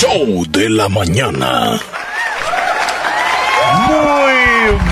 show de la mañana.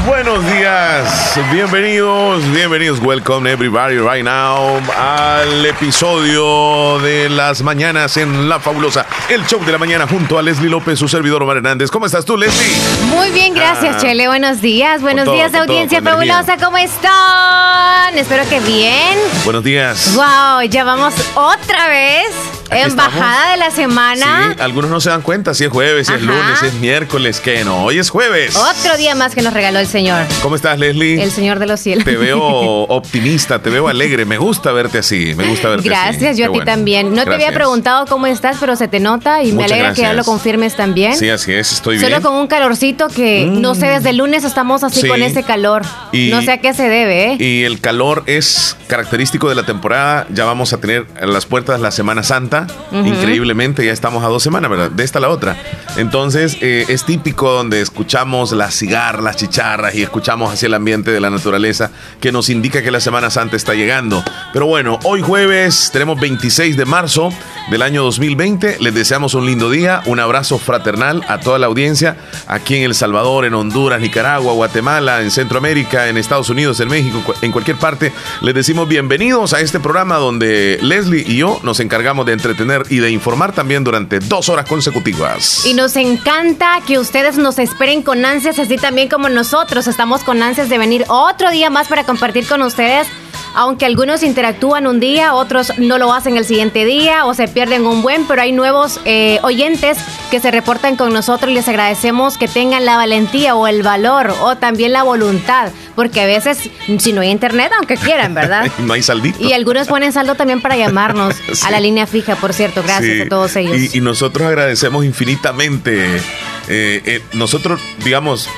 Buenos días, bienvenidos, bienvenidos, welcome everybody right now al episodio de las mañanas en La Fabulosa, el show de la mañana junto a Leslie López, su servidor Omar Hernández. ¿Cómo estás tú, Leslie? Muy bien, gracias, Ah. Chele. Buenos días, buenos todo, días, todo, audiencia energía. fabulosa. ¿Cómo están? Espero que bien. Buenos días. Wow, ya vamos otra vez Aquí en estamos. bajada de la semana. Sí, algunos no se dan cuenta si es jueves, si es lunes, si es miércoles, que no, hoy es jueves. Otro día más que nos el Señor, ¿Cómo estás, Leslie? el Señor de los cielos. Te veo optimista, te veo alegre. Me gusta verte así, me gusta verte así. Gracias, yo Qué a ti bueno. también. No te había Gracias. preguntado cómo estás, pero se te nota y me alegra que ya gracias. lo confirmes también. Sí, así es, estoy Solo bien. con un calorcito que no sé, desde el lunes estamos así Sí. con ese calor. Y- no sé a qué se debe, ¿eh? Y el calor es característico de la temporada. Ya vamos a tener las puertas la Semana Santa. Increíblemente, ya estamos a dos semanas, ¿verdad? De esta a la otra. Entonces, eh, es típico donde escuchamos las cigarras, las chicharras y escuchamos hacia el ambiente de la naturaleza que nos indica que la Semana Santa está llegando. Pero bueno, hoy jueves tenemos 26 de marzo del año 2020. Les deseamos un lindo día, un abrazo fraternal a toda la audiencia aquí en El Salvador, en Honduras, Nicaragua, Guatemala, en Centroamérica, en Estados Unidos, en México, en cualquier parte. Les decimos bienvenidos a este programa donde Leslie y yo nos encargamos de entretener y de informar también durante dos horas consecutivas. Y nos encanta que ustedes nos esperen con ansias, así también como nosotros estamos con ansias de venir otro día más para compartir con ustedes. Aunque algunos interactúan un día, otros no lo hacen el siguiente día o se pierden un buen, pero hay nuevos eh, oyentes que se reportan con nosotros y les agradecemos que tengan la valentía o el valor o también la voluntad, porque a veces si no hay internet, aunque quieran, ¿verdad? no hay saldito. Y algunos ponen saldo también para llamarnos Sí. a la línea fija, por cierto. Gracias Sí, a todos ellos. Y, y nosotros agradecemos infinitamente. eh, eh, nosotros, digamos,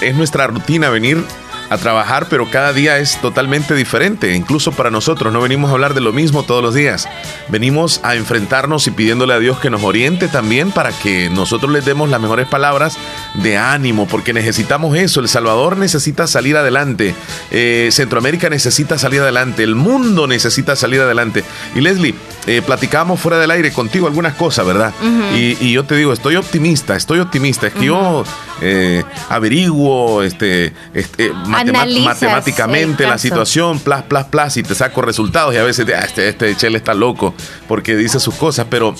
es nuestra rutina venir a trabajar, pero cada día es totalmente diferente. Incluso para nosotros no venimos a hablar de lo mismo todos los días. Venimos a enfrentarnos y pidiéndole a Dios que nos oriente también para que nosotros les demos las mejores palabras de ánimo, porque necesitamos eso. El Salvador necesita salir adelante. Eh, Centroamérica necesita salir adelante. El mundo necesita salir adelante. Y Leslie, eh, platicábamos fuera del aire contigo algunas cosas, ¿verdad? y, y yo te digo, estoy optimista, estoy optimista. Es que yo eh, averiguo este, este, Analizas matemáticamente la situación, plas, plas, plas, y te saco resultados. Y a veces, ah, este, este Chele está loco porque dice sus cosas. Pero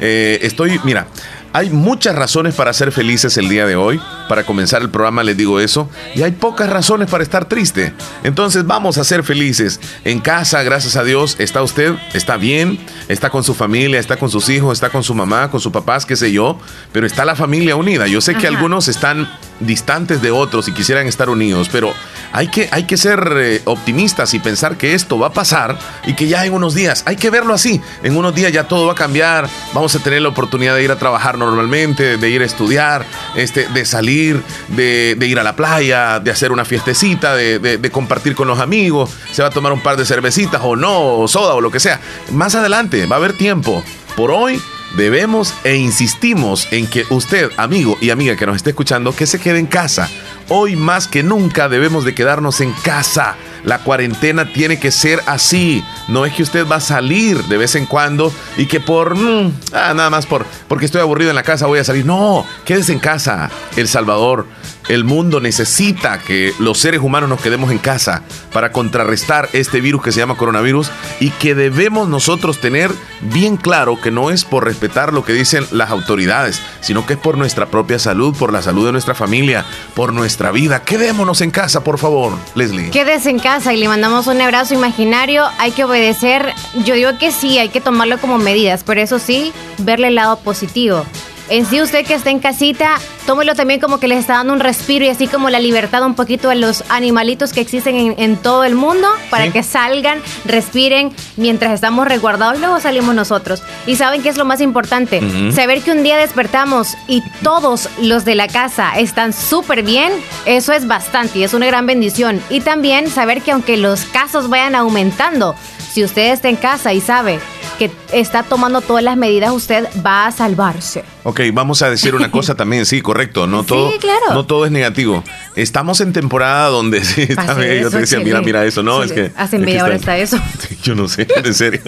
eh, estoy, mira. Hay muchas razones para ser felices el día de hoy. Para comenzar el programa les digo eso. Y hay pocas razones para estar triste. Entonces vamos a ser felices. En casa, gracias a Dios, está usted, está bien, está con su familia, está con sus hijos, está con su mamá, con sus papás, qué sé yo. Pero está la familia unida. Yo sé que algunos están distantes de otros y quisieran estar unidos, pero hay que, hay que ser eh, optimistas y pensar que esto va a pasar y que ya en unos días, hay que verlo así, en unos días ya todo va a cambiar, vamos a tener la oportunidad de ir a trabajar normalmente, de ir a estudiar, este, de salir, de, ir a la playa, de hacer una fiestecita, de, de- de compartir con los amigos, se va a tomar un par de cervecitas o no, o soda o lo que sea. Más adelante va a haber tiempo. Por hoy debemos e insistimos en que usted, amigo y amiga que nos esté escuchando, que se quede en casa. Hoy más que nunca debemos de quedarnos en casa. La cuarentena tiene que ser así. No es que usted va a salir de vez en cuando y que por mm, ah, nada más por porque estoy aburrido en la casa voy a salir. No, quédese en casa. El Salvador, el mundo necesita que los seres humanos nos quedemos en casa para contrarrestar este virus que se llama coronavirus y que debemos nosotros tener bien claro que no es por respetar lo que dicen las autoridades, sino que es por nuestra propia salud, por la salud de nuestra familia, por nuestra vida. Quedémonos en casa, por favor, Leslie. Quédese en casa y le mandamos un abrazo imaginario. Hay que obedecer. Yo digo que sí, hay que tomarlo como medidas, pero eso sí, verle el lado positivo. En sí, usted que está en casita, tómelo también como que les está dando un respiro y así como la libertad un poquito a los animalitos que existen en, en todo el mundo para Sí. que salgan, respiren mientras estamos resguardados. Luego salimos nosotros. Y saben qué es lo más importante: saber que un día despertamos y todos los de la casa están súper bien. Eso es bastante y es una gran bendición. Y también saber que aunque los casos vayan aumentando, si usted está en casa y sabe que está tomando todas las medidas, usted va a salvarse. Ok, vamos a decir una cosa también, sí, correcto. No Sí, todo, claro. no todo es negativo. Estamos en temporada donde sí, está bien. Yo te decía, mira, mira eso, no, es que. hace es que media hora está eso. Yo no sé, en serio.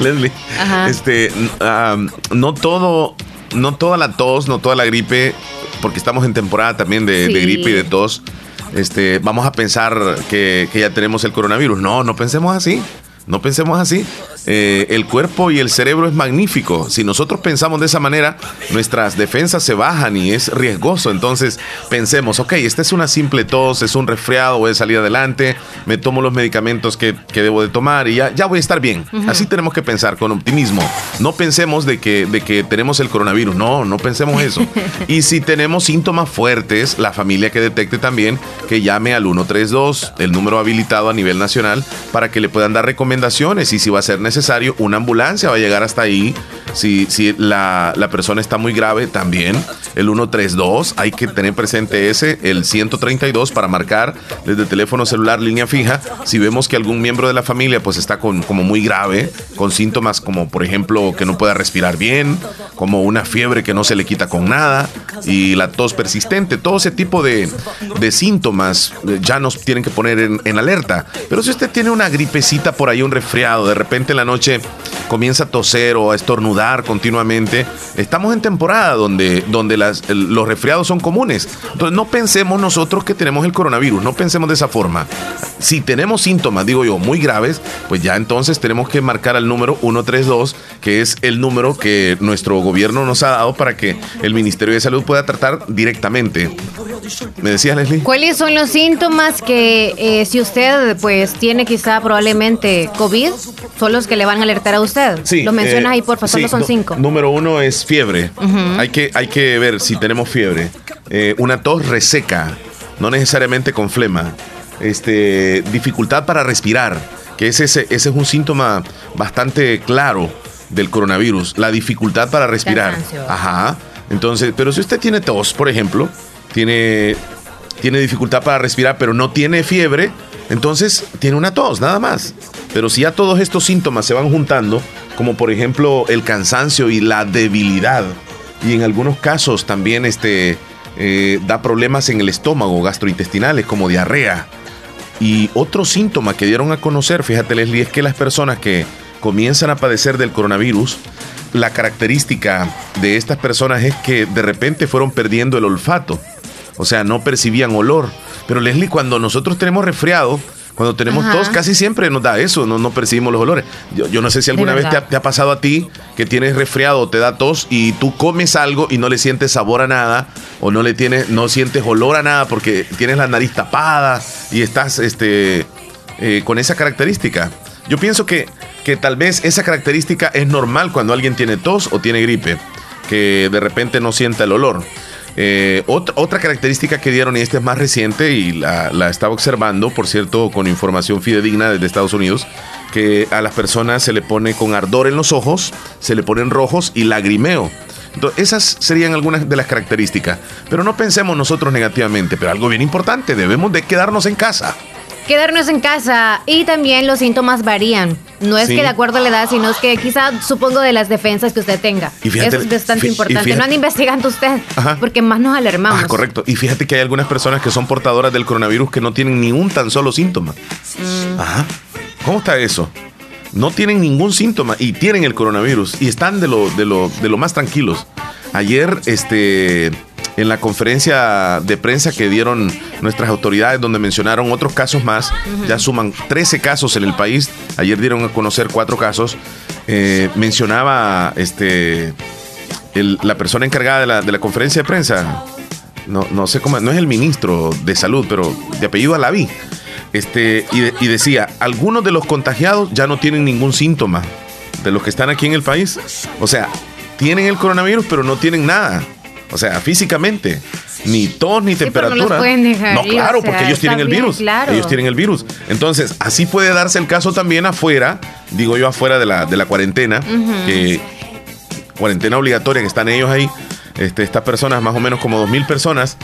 Leslie, Ajá. este, am, no todo no toda la tos, no toda la gripe, porque estamos en temporada también de, de gripe y de tos, este, vamos a pensar que, que ya tenemos el coronavirus. No, no pensemos así. No pensemos así. Eh, el cuerpo y el cerebro es magnífico. Si nosotros pensamos de esa manera, nuestras defensas se bajan y es riesgoso. Entonces pensemos, ok, esta es una simple tos, es un resfriado, voy a salir adelante, me tomo los medicamentos que, debo de tomar y ya, ya voy a estar bien. Así tenemos que pensar con optimismo. No pensemos de que, de que tenemos el coronavirus. No, no pensemos eso. y si tenemos síntomas fuertes, la familia que detecte también que llame al 132, el número habilitado a nivel nacional, para que le puedan dar recomendaciones y si va a ser necesario, una ambulancia va a llegar hasta ahí. Si, si la, la persona está muy grave, también el 132, hay que tener presente ese, el 132 para marcar desde teléfono celular, línea fija. Si vemos que algún miembro de la familia pues está con, como muy grave, con síntomas como por ejemplo que no pueda respirar bien, como una fiebre que no se le quita con nada y la tos persistente, todo ese tipo de, de síntomas eh, ya nos tienen que poner en, en alerta. Pero si usted tiene una gripecita por ahí, un resfriado, de repente en la noche comienza a toser o a estornudar continuamente, estamos en temporada donde, donde los resfriados son comunes. Entonces no pensemos nosotros que tenemos el coronavirus, no pensemos de esa forma. Si tenemos síntomas, digo yo, muy graves, pues ya entonces tenemos que marcar al número 132, que es el número que nuestro gobierno nos ha dado para que el Ministerio de Salud pueda tratar directamente. ¿Me decías, Leslie? ¿Cuáles son los síntomas que eh, si usted pues tiene quizá probablemente COVID, son los que le van a alertar a usted? Sí. Lo mencionas eh, ahí, por favor, son cinco. Número uno es fiebre. hay, que, hay que ver si tenemos fiebre. Eh, una tos reseca, no necesariamente con flema. Este, dificultad para respirar, que ese, ese es un síntoma bastante claro del coronavirus, la dificultad para respirar. Ajá. Entonces, pero si usted tiene tos, por ejemplo, tiene, tiene dificultad para respirar, pero no tiene fiebre, entonces tiene una tos, nada más. Pero si ya todos estos síntomas se van juntando, como por ejemplo el cansancio y la debilidad, y en algunos casos también este, eh, da problemas en el estómago, gastrointestinales, como diarrea. Y otro síntoma que dieron a conocer, fíjate Leslie, es que las personas que comienzan a padecer del coronavirus, la característica de estas personas es que de repente fueron perdiendo el olfato. O sea, no percibían olor. Pero Leslie, cuando nosotros tenemos resfriado, cuando tenemos tos, casi siempre nos da eso, no, no percibimos los olores. Yo, no sé si alguna vez te ha, pasado a ti que tienes resfriado o te da tos y tú comes algo y no le sientes sabor a nada o no le tienes, no sientes olor a nada porque tienes la nariz tapada y estás este, eh, con esa característica. Yo pienso que, que tal vez esa característica es normal cuando alguien tiene tos o tiene gripe, que de repente no sienta el olor. Eh, otra, característica que dieron, y esta es más reciente y la, estaba observando, por cierto, con información fidedigna desde Estados Unidos, que a las personas se le pone con ardor en los ojos, se le ponen rojos y lagrimeo. Entonces, esas serían algunas de las características. Pero no pensemos nosotros negativamente, pero algo bien importante, debemos de quedarnos en casa. Quedarnos en casa y también los síntomas varían. No es que de acuerdo a la edad, sino es que quizá supongo de las defensas que usted tenga. Eso es bastante importante. no ande investigando usted, porque más nos alarmamos. Ah, correcto. Y fíjate que hay algunas personas que son portadoras del coronavirus que no tienen ni un tan solo síntoma. Mm. Ajá. ¿Cómo está eso? No tienen ningún síntoma y tienen el coronavirus y están de lo, de lo, de lo más tranquilos. Ayer, este en la conferencia de prensa que dieron nuestras autoridades, donde mencionaron otros casos más. Ya suman 13 casos en el país. Ayer dieron a conocer cuatro casos. Eh, mencionaba este la persona encargada de la, conferencia de prensa. No, no sé cómo, no es el ministro de salud, pero de apellido Alaví. Este, y, y decía, algunos de los contagiados ya no tienen ningún síntoma de los que están aquí en el país. O sea, tienen el coronavirus, pero no tienen nada. O sea, físicamente. Ni tos ni temperatura. No, claro, porque ellos tienen el virus. Ellos tienen el virus. Entonces, así puede darse el caso también afuera, digo yo afuera de la, de la cuarentena, que cuarentena obligatoria, que están ellos ahí. Este, estas personas, más o menos como dos mil personas,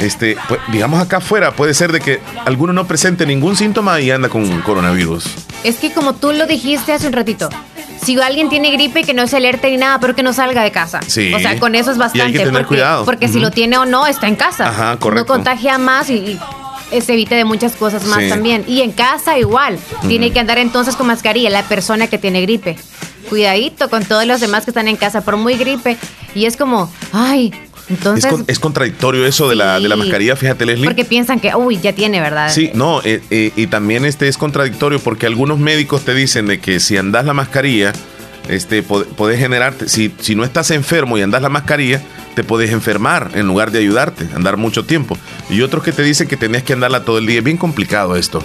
este, pues, digamos acá afuera, puede ser de que alguno no presente ningún síntoma y anda con coronavirus. Es que como tú lo dijiste hace un ratito, si alguien tiene gripe que no se alerte ni nada, pero que no salga de casa. Sí. O sea, con eso es bastante. Y hay que tener porque, cuidado. Porque si lo tiene o no, está en casa. Ajá, correcto. No contagia más y, se evita de muchas cosas más también. Y en casa igual. Tiene que andar entonces con mascarilla la persona que tiene gripe. Cuidadito con todos los demás que están en casa por muy gripe. Y es como, ay, entonces... Es, contradictorio eso de, la, de la mascarilla, fíjate Leslie. Porque piensan que, uy, ya tiene, ¿verdad? Sí, no, eh, eh, y también este es contradictorio porque algunos médicos te dicen de que si andas la mascarilla, este, puedes generarte, si, si no estás enfermo y andas la mascarilla, te puedes enfermar en lugar de ayudarte, andar mucho tiempo. Y otros que te dicen que tenías que andarla todo el día. Es bien complicado esto.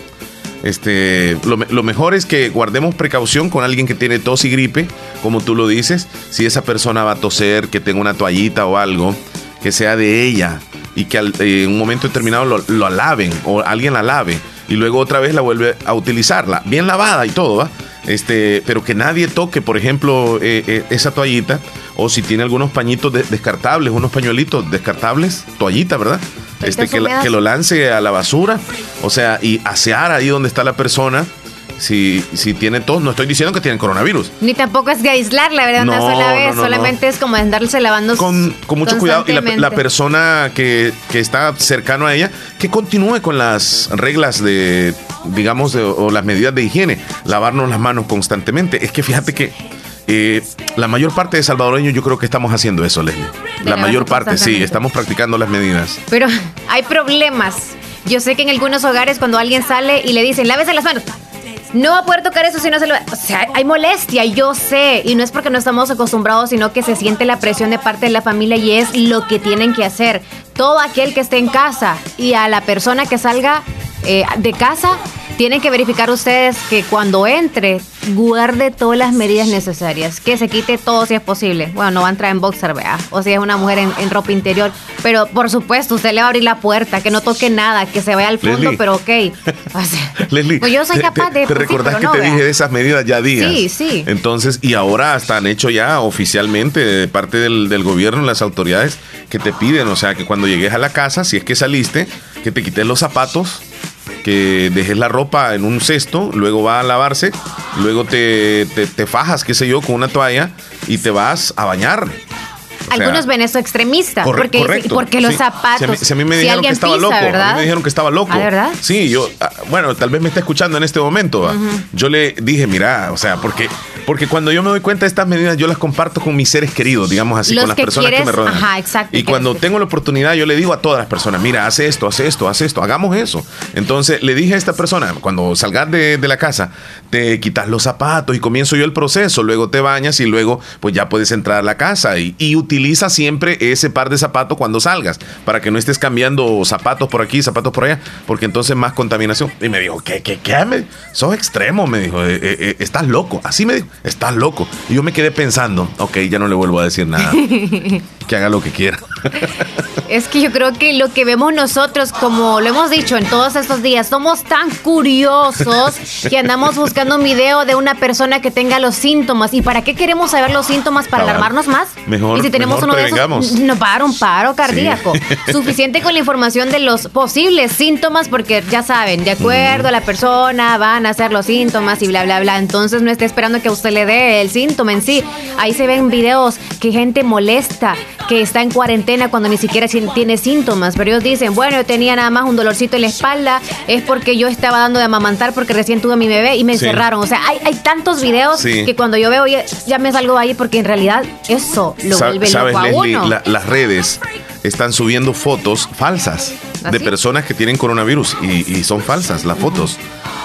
Este, lo, lo, mejor es que guardemos precaución con alguien que tiene tos y gripe, como tú lo dices. Si esa persona va a toser, que tenga una toallita o algo, que sea de ella y que eh, en un momento determinado lo, laven o alguien la lave y luego otra vez la vuelve a utilizarla, bien lavada y todo, ¿va? Este, pero que nadie toque, por ejemplo, eh, eh, esa toallita o si tiene algunos pañitos descartables, unos pañuelitos descartables, toallita, ¿verdad? Este, que, que lo lance a la basura, o sea, y asear ahí donde está la persona si, si tiene tos, no estoy diciendo que tienen coronavirus. Ni tampoco es que aislarla, ¿verdad? una sola vez, solamente es como andarse lavando. Con, con mucho cuidado. Y la, persona que, está cercano a ella, que continúe con las reglas de, digamos, o las medidas de higiene. Lavarnos las manos constantemente. Es que fíjate que eh, la mayor parte de salvadoreños yo creo que estamos haciendo eso, Leslie. La mayor parte, sí, estamos practicando las medidas. Pero hay problemas. Yo sé que en algunos hogares cuando alguien sale y le dicen, lávese las manos, no va a poder tocar eso si no se lo... O sea, hay molestia, yo sé, y no es porque no estamos acostumbrados, sino que se siente la presión de parte de la familia y es lo que tienen que hacer. Todo aquel que esté en casa y a la persona que salga eh, de casa, tienen que verificar ustedes que cuando entre, guarde todas las medidas necesarias, que se quite todo si es posible. Bueno, no va a entrar en boxer, vea, o si es una mujer en, ropa interior, pero por supuesto, usted le va a abrir la puerta, que no toque nada, que se vaya al fondo, pero ok. Leslie, pues yo soy capaz de... ¿Te, recordás que te dije de esas medidas ya días? Sí, sí. Entonces, y ahora están hecho ya oficialmente de parte del, del gobierno, las autoridades, que te piden, o sea, que cuando llegues a la casa, si es que saliste, que te quites los zapatos que dejes la ropa en un cesto, luego va a lavarse, luego te, te, fajas, qué sé yo, con una toalla y te vas a bañar. Algunos ven eso extremista, porque, porque los zapatos. Si a, mí, me dijeron que estaba loco, a mí me dijeron que estaba loco. verdad? Sí, yo, ah, bueno, tal vez me está escuchando en este momento. Yo le dije, mira, o sea, porque porque cuando yo me doy cuenta de estas medidas, yo las comparto con mis seres queridos, digamos así, con las personas que me rodean. Ajá, exacto. Y cuando tengo la oportunidad, yo le digo a todas las personas, mira, haz esto, haz esto, haz esto, hagamos eso. Entonces le dije a esta persona, cuando salgas de, la casa, te quitas los zapatos y comienzo yo el proceso, luego te bañas y luego pues ya puedes entrar a la casa y, utiliza siempre ese par de zapatos cuando salgas, para que no estés cambiando zapatos por aquí, zapatos por allá, porque entonces más contaminación. Y me dijo, ¿qué, qué, qué? sos extremo, me dijo, eh, eh, eh, estás loco. Así me dijo estás loco. Y yo me quedé pensando, ok, ya no le vuelvo a decir nada. que haga lo que quiera. es que yo creo que lo que vemos nosotros, como lo hemos dicho en todos estos días, somos tan curiosos que andamos buscando un video de una persona que tenga los síntomas. ¿Y para qué queremos saber los síntomas? ¿Para alarmarnos más? Mejor. Y si tenemos uno de esos, nos va a dar un paro cardíaco. Suficiente con la información de los posibles síntomas, porque ya saben, de acuerdo a la persona, van a ser los síntomas y bla, bla, bla. Entonces no esté esperando que usted le dé el síntoma en sí. Ahí se ven videos que gente molesta, que está en cuarentena cuando ni siquiera tiene síntomas, pero ellos dicen, bueno, yo tenía nada más un dolorcito en la espalda, es porque yo estaba dando de amamantar porque recién tuve a mi bebé y me encerraron. O sea, hay, hay tantos videos que cuando yo veo ya, me salgo ahí porque en realidad eso lo vuelve loco a uno. las redes están subiendo fotos falsas ¿Ah, de personas que tienen coronavirus y, y son falsas las fotos.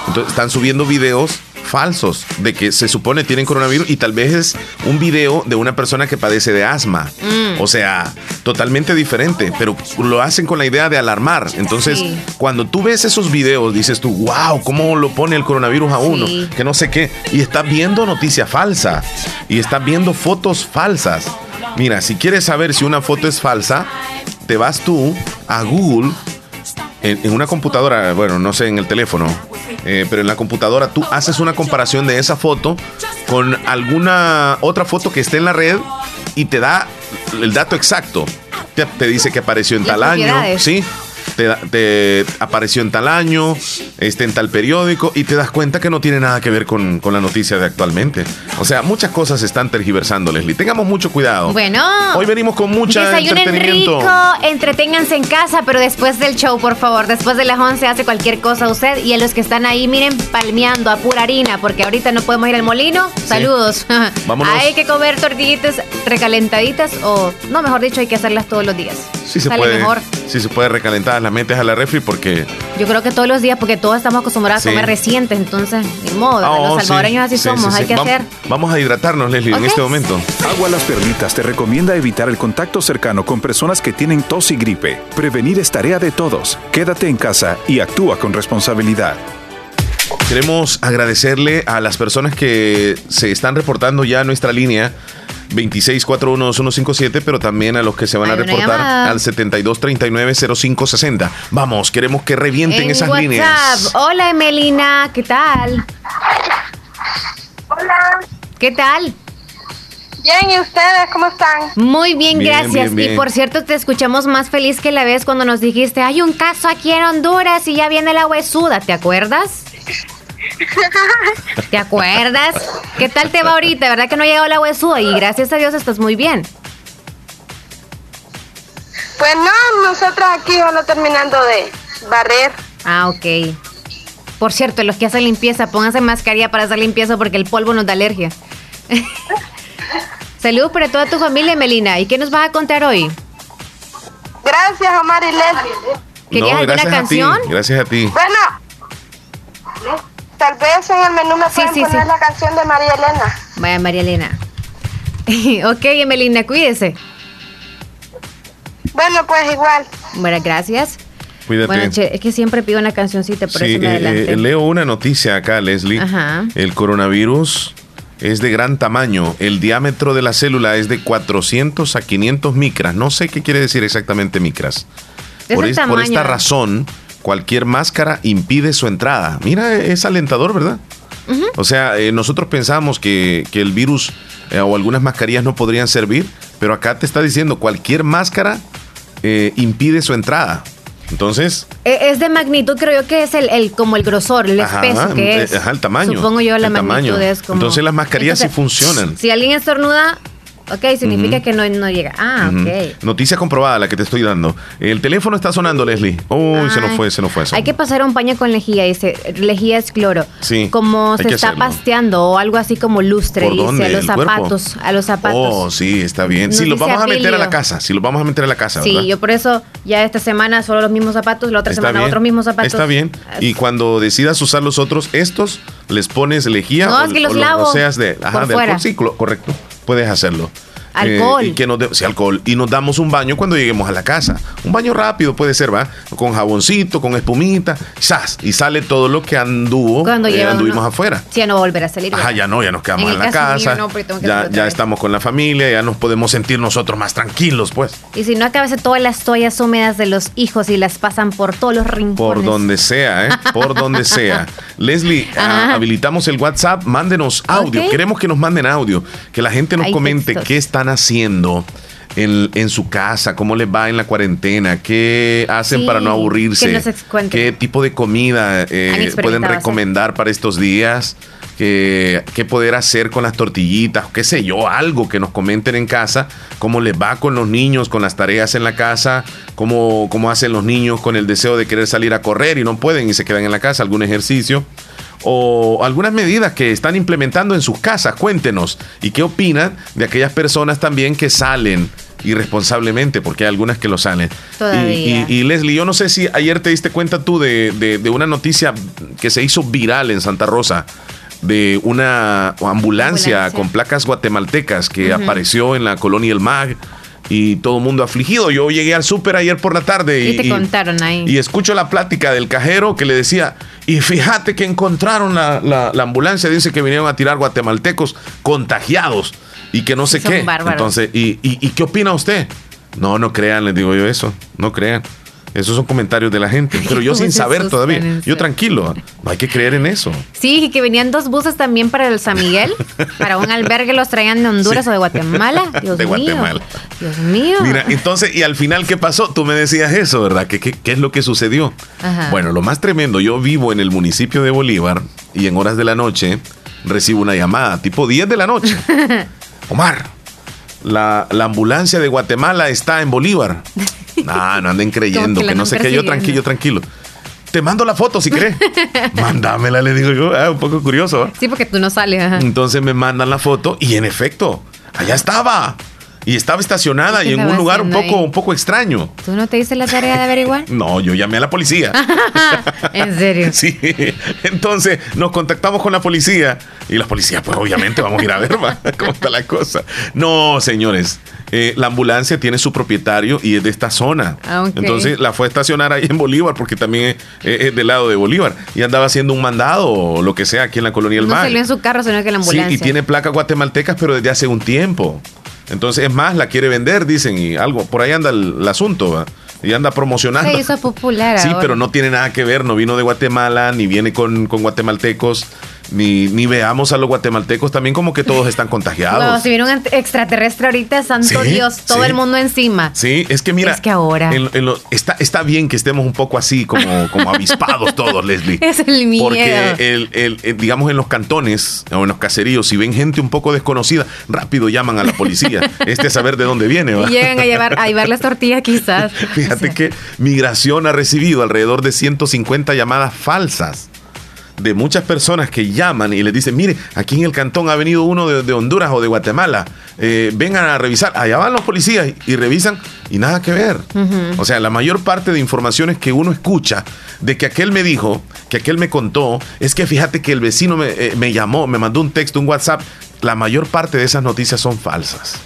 Entonces están subiendo videos falsos de que se supone tienen coronavirus y tal vez es un video de una persona que padece de asma. Mm. O sea, totalmente diferente, pero lo hacen con la idea de alarmar. Entonces, cuando tú ves esos videos, dices tú, wow, ¿cómo lo pone el coronavirus a uno? Que no sé qué. Y estás viendo noticia falsa y estás viendo fotos falsas. Mira, si quieres saber si una foto es falsa, te vas tú a Google en, una computadora, bueno, no sé, en el teléfono, eh, pero en la computadora tú haces una comparación de esa foto con alguna otra foto que esté en la red y te da el dato exacto. Te, dice que apareció en tal año, ¿sí? Te, apareció en tal año, este, en tal periódico, y te das cuenta que no tiene nada que ver con, la noticia de actualmente. O sea, muchas cosas se están tergiversando, Leslie. Tengamos mucho cuidado. Bueno. Hoy venimos con mucha Desayunen rico, entreténganse en casa, pero después del show, por favor. Después de las 11 hace cualquier cosa usted. Y a los que están ahí, miren, palmeando a pura harina, porque ahorita no podemos ir al molino. Saludos. hay que comer tortillitas recalentaditas o, no, mejor dicho, hay que hacerlas todos los días. Sí se puede. Mejor. Sí se puede recalentar, las metes a la refri porque... Yo creo que todos los días, porque todos estamos acostumbrados a comer recientes, entonces, ni modo. los oh, salvadoreños así somos, hay que hacer. Vamos a hidratarnos, Leslie, en este momento. Agua Las Perlitas te recomienda evitar el contacto cercano con personas que tienen tos y gripe. Prevenir es tarea de todos. Quédate en casa y actúa con responsabilidad. Queremos agradecerle a las personas que se están reportando ya a nuestra línea 26412157, pero también a los que se van a reportar al 72390560. Vamos, queremos que revienten esas líneas. Hola, Emelina, ¿qué tal? Hola. ¿Qué tal? Bien, ¿y ustedes cómo están? Muy bien, gracias. Y por cierto, te escuchamos más feliz que la vez cuando nos dijiste, hay un caso aquí en Honduras y ya viene la huesuda, ¿te acuerdas? ¿Te acuerdas? ¿Qué tal te va ahorita? ¿Verdad que no ha llegado la huesuda? Y gracias a Dios estás muy bien. Pues no, nosotros aquí solo terminando de barrer. Ah, ok. Por cierto, los que hacen limpieza, pónganse mascarilla para hacer limpieza porque el polvo nos da alergia. Saludos para toda tu familia, Melina. ¿Y qué nos vas a contar hoy? Gracias, Omar y Leslie. ¿Querías alguna canción? Gracias a ti. Bueno, Tal vez en el menú me pueden poner la canción de María Elena. Vaya, María Elena. ok, Emelina, cuídese. Bueno, pues igual. Bueno, gracias. Cuídate. Bueno, es que siempre pido una cancioncita, por eso me eh, eh, leo una noticia acá, Leslie. Ajá. El coronavirus es de gran tamaño. El diámetro de la célula es de 400 a 500 micras. No sé qué quiere decir exactamente micras. Por, por, esta razón, cualquier máscara impide su entrada. Mira, es alentador, ¿verdad? O sea, eh, nosotros pensamos que, el virus eh, o algunas mascarillas no podrían servir, pero acá te está diciendo cualquier máscara eh, impide su entrada. Entonces. Es de magnitud, creo yo que es el, como el grosor, el espeso que es. Ajá, el tamaño. Supongo yo la magnitud es como. Entonces las mascarillas sí funcionan. Si alguien estornuda, Ok, significa que no, no llega. Ah, ok. Noticia comprobada la que te estoy dando. El teléfono está sonando, Leslie. Uy, se nos fue, se nos fue. Eso. Hay que pasar un paño con lejía, dice. Lejía es cloro. Sí. Como se está pasteando o algo así como lustre, dice. A los zapatos. A los zapatos. Oh, sí, está bien. Si los vamos a meter a la casa. Si los vamos a meter a la casa. Sí, yo por eso ya esta semana solo los mismos zapatos, la otra semana otros mismos zapatos. Está bien. Y cuando decidas usar los otros, estos les pones lejía. No, es que los lavo. O seas de, ajá, por fuera. sí, correcto. Puedes hacerlo. Alcohol. y que nos sí, alcohol. Y nos damos un baño cuando lleguemos a la casa. Un baño rápido puede ser, ¿va? Con jaboncito, con espumita, ¡zas! Y sale todo lo que anduvo, cuando eh, anduvimos afuera. ya no volver a salir. Ajá, ya no, ya nos quedamos en, la casa. ya ya estamos con la familia, ya nos podemos sentir nosotros más tranquilos, pues. Y si no, acabas todas las toallas húmedas de los hijos y las pasan por todos los rincones. Por donde sea, ¿eh? Por donde sea. Leslie, ah, habilitamos el WhatsApp, mándenos audio. Queremos que nos manden audio, que la gente nos comente qué están haciendo en, su casa, cómo les va en la cuarentena, qué hacen para no aburrirse, qué tipo de comida eh, pueden recomendar para estos días, qué, qué poder hacer con las tortillitas, qué sé yo, algo que nos comenten en casa, cómo les va con los niños, con las tareas en la casa, cómo, cómo hacen los niños con el deseo de querer salir a correr y no pueden y se quedan en la casa, algún ejercicio o algunas medidas que están implementando en sus casas. Cuéntenos. ¿Y qué opinan de aquellas personas también que salen irresponsablemente? Porque hay algunas que lo salen. Y, Leslie, yo no sé si ayer te diste cuenta tú de, una noticia que se hizo viral en Santa Rosa de una ambulancia, con placas guatemaltecas que apareció en la colonia El Mag y todo el mundo afligido. Yo llegué al súper ayer por la tarde y, te contaron ahí. y escucho la plática del cajero que le decía, y fíjate que encontraron la, la, ambulancia, dice que vinieron a tirar guatemaltecos contagiados y que no sé qué. Entonces, ¿y, y, qué opina usted? No, no crean, les digo yo eso, no crean. Esos son comentarios de la gente, pero yo sin saber todavía. Yo tranquilo, no hay que creer en eso. Sí, y que venían dos buses también para el San Miguel, para un albergue los traían de Honduras o de Guatemala. Dios de Guatemala. Dios mío. Mira, entonces, y al final, ¿qué pasó? Tú me decías eso, ¿verdad? ¿Qué, qué, qué es lo que sucedió? Bueno, lo más tremendo, yo vivo en el municipio de Bolívar y en horas de la noche recibo una llamada, tipo 10 de la noche. Omar, la, la ambulancia de Guatemala está en Bolívar. No, no anden creyendo, que, no sé qué. Yo tranquilo, tranquilo. Te mando la foto si crees. Mándamela, le digo yo. Ah, un poco curioso. Sí, porque tú no sales. Entonces me mandan la foto y en efecto, allá estaba y estaba estacionada y, en un lugar un poco, un poco extraño. ¿Tú no te diste la tarea de averiguar? no, yo llamé a la policía. ¿En serio? Sí. Entonces nos contactamos con la policía y la policía, pues obviamente vamos a ir a ver cómo está la cosa. No, señores. Eh, la ambulancia tiene su propietario y es de esta zona. Ah, Entonces la fue a estacionar ahí en Bolívar porque también es, del lado de Bolívar y andaba haciendo un mandado o lo que sea aquí en la colonia del no Mar. No salió en su carro, sino que la ambulancia. Sí, y tiene placas guatemaltecas, pero desde hace un tiempo. Entonces, es más, la quiere vender, dicen, y algo, por ahí anda el, asunto, y anda promocionando. Se hizo popular. Sí, pero no tiene nada que ver, no vino de Guatemala, ni viene con, con guatemaltecos ni, ni veamos a los guatemaltecos también como que todos están contagiados. No, si viene un extraterrestre ahorita, santo Dios, todo el mundo encima. Sí, es que mira. Es que ahora. está, está bien que estemos un poco así, como, como avispados todos, Leslie. Es el miedo. Porque, el, digamos, en los cantones o en los caseríos, si ven gente un poco desconocida, rápido llaman a la policía. este a saber de dónde viene. Y llegan a llevar, a llevar las tortillas quizás. Fíjate que Migración ha recibido alrededor de 150 llamadas falsas de muchas personas que llaman y les dicen, mire, aquí en el cantón ha venido uno de, Honduras o de Guatemala, eh, vengan a revisar. Allá van los policías y, revisan y nada que ver. O sea, la mayor parte de informaciones que uno escucha de que aquel me dijo, que aquel me contó, es que fíjate que el vecino me, eh, me llamó, me mandó un texto, un WhatsApp. La mayor parte de esas noticias son falsas.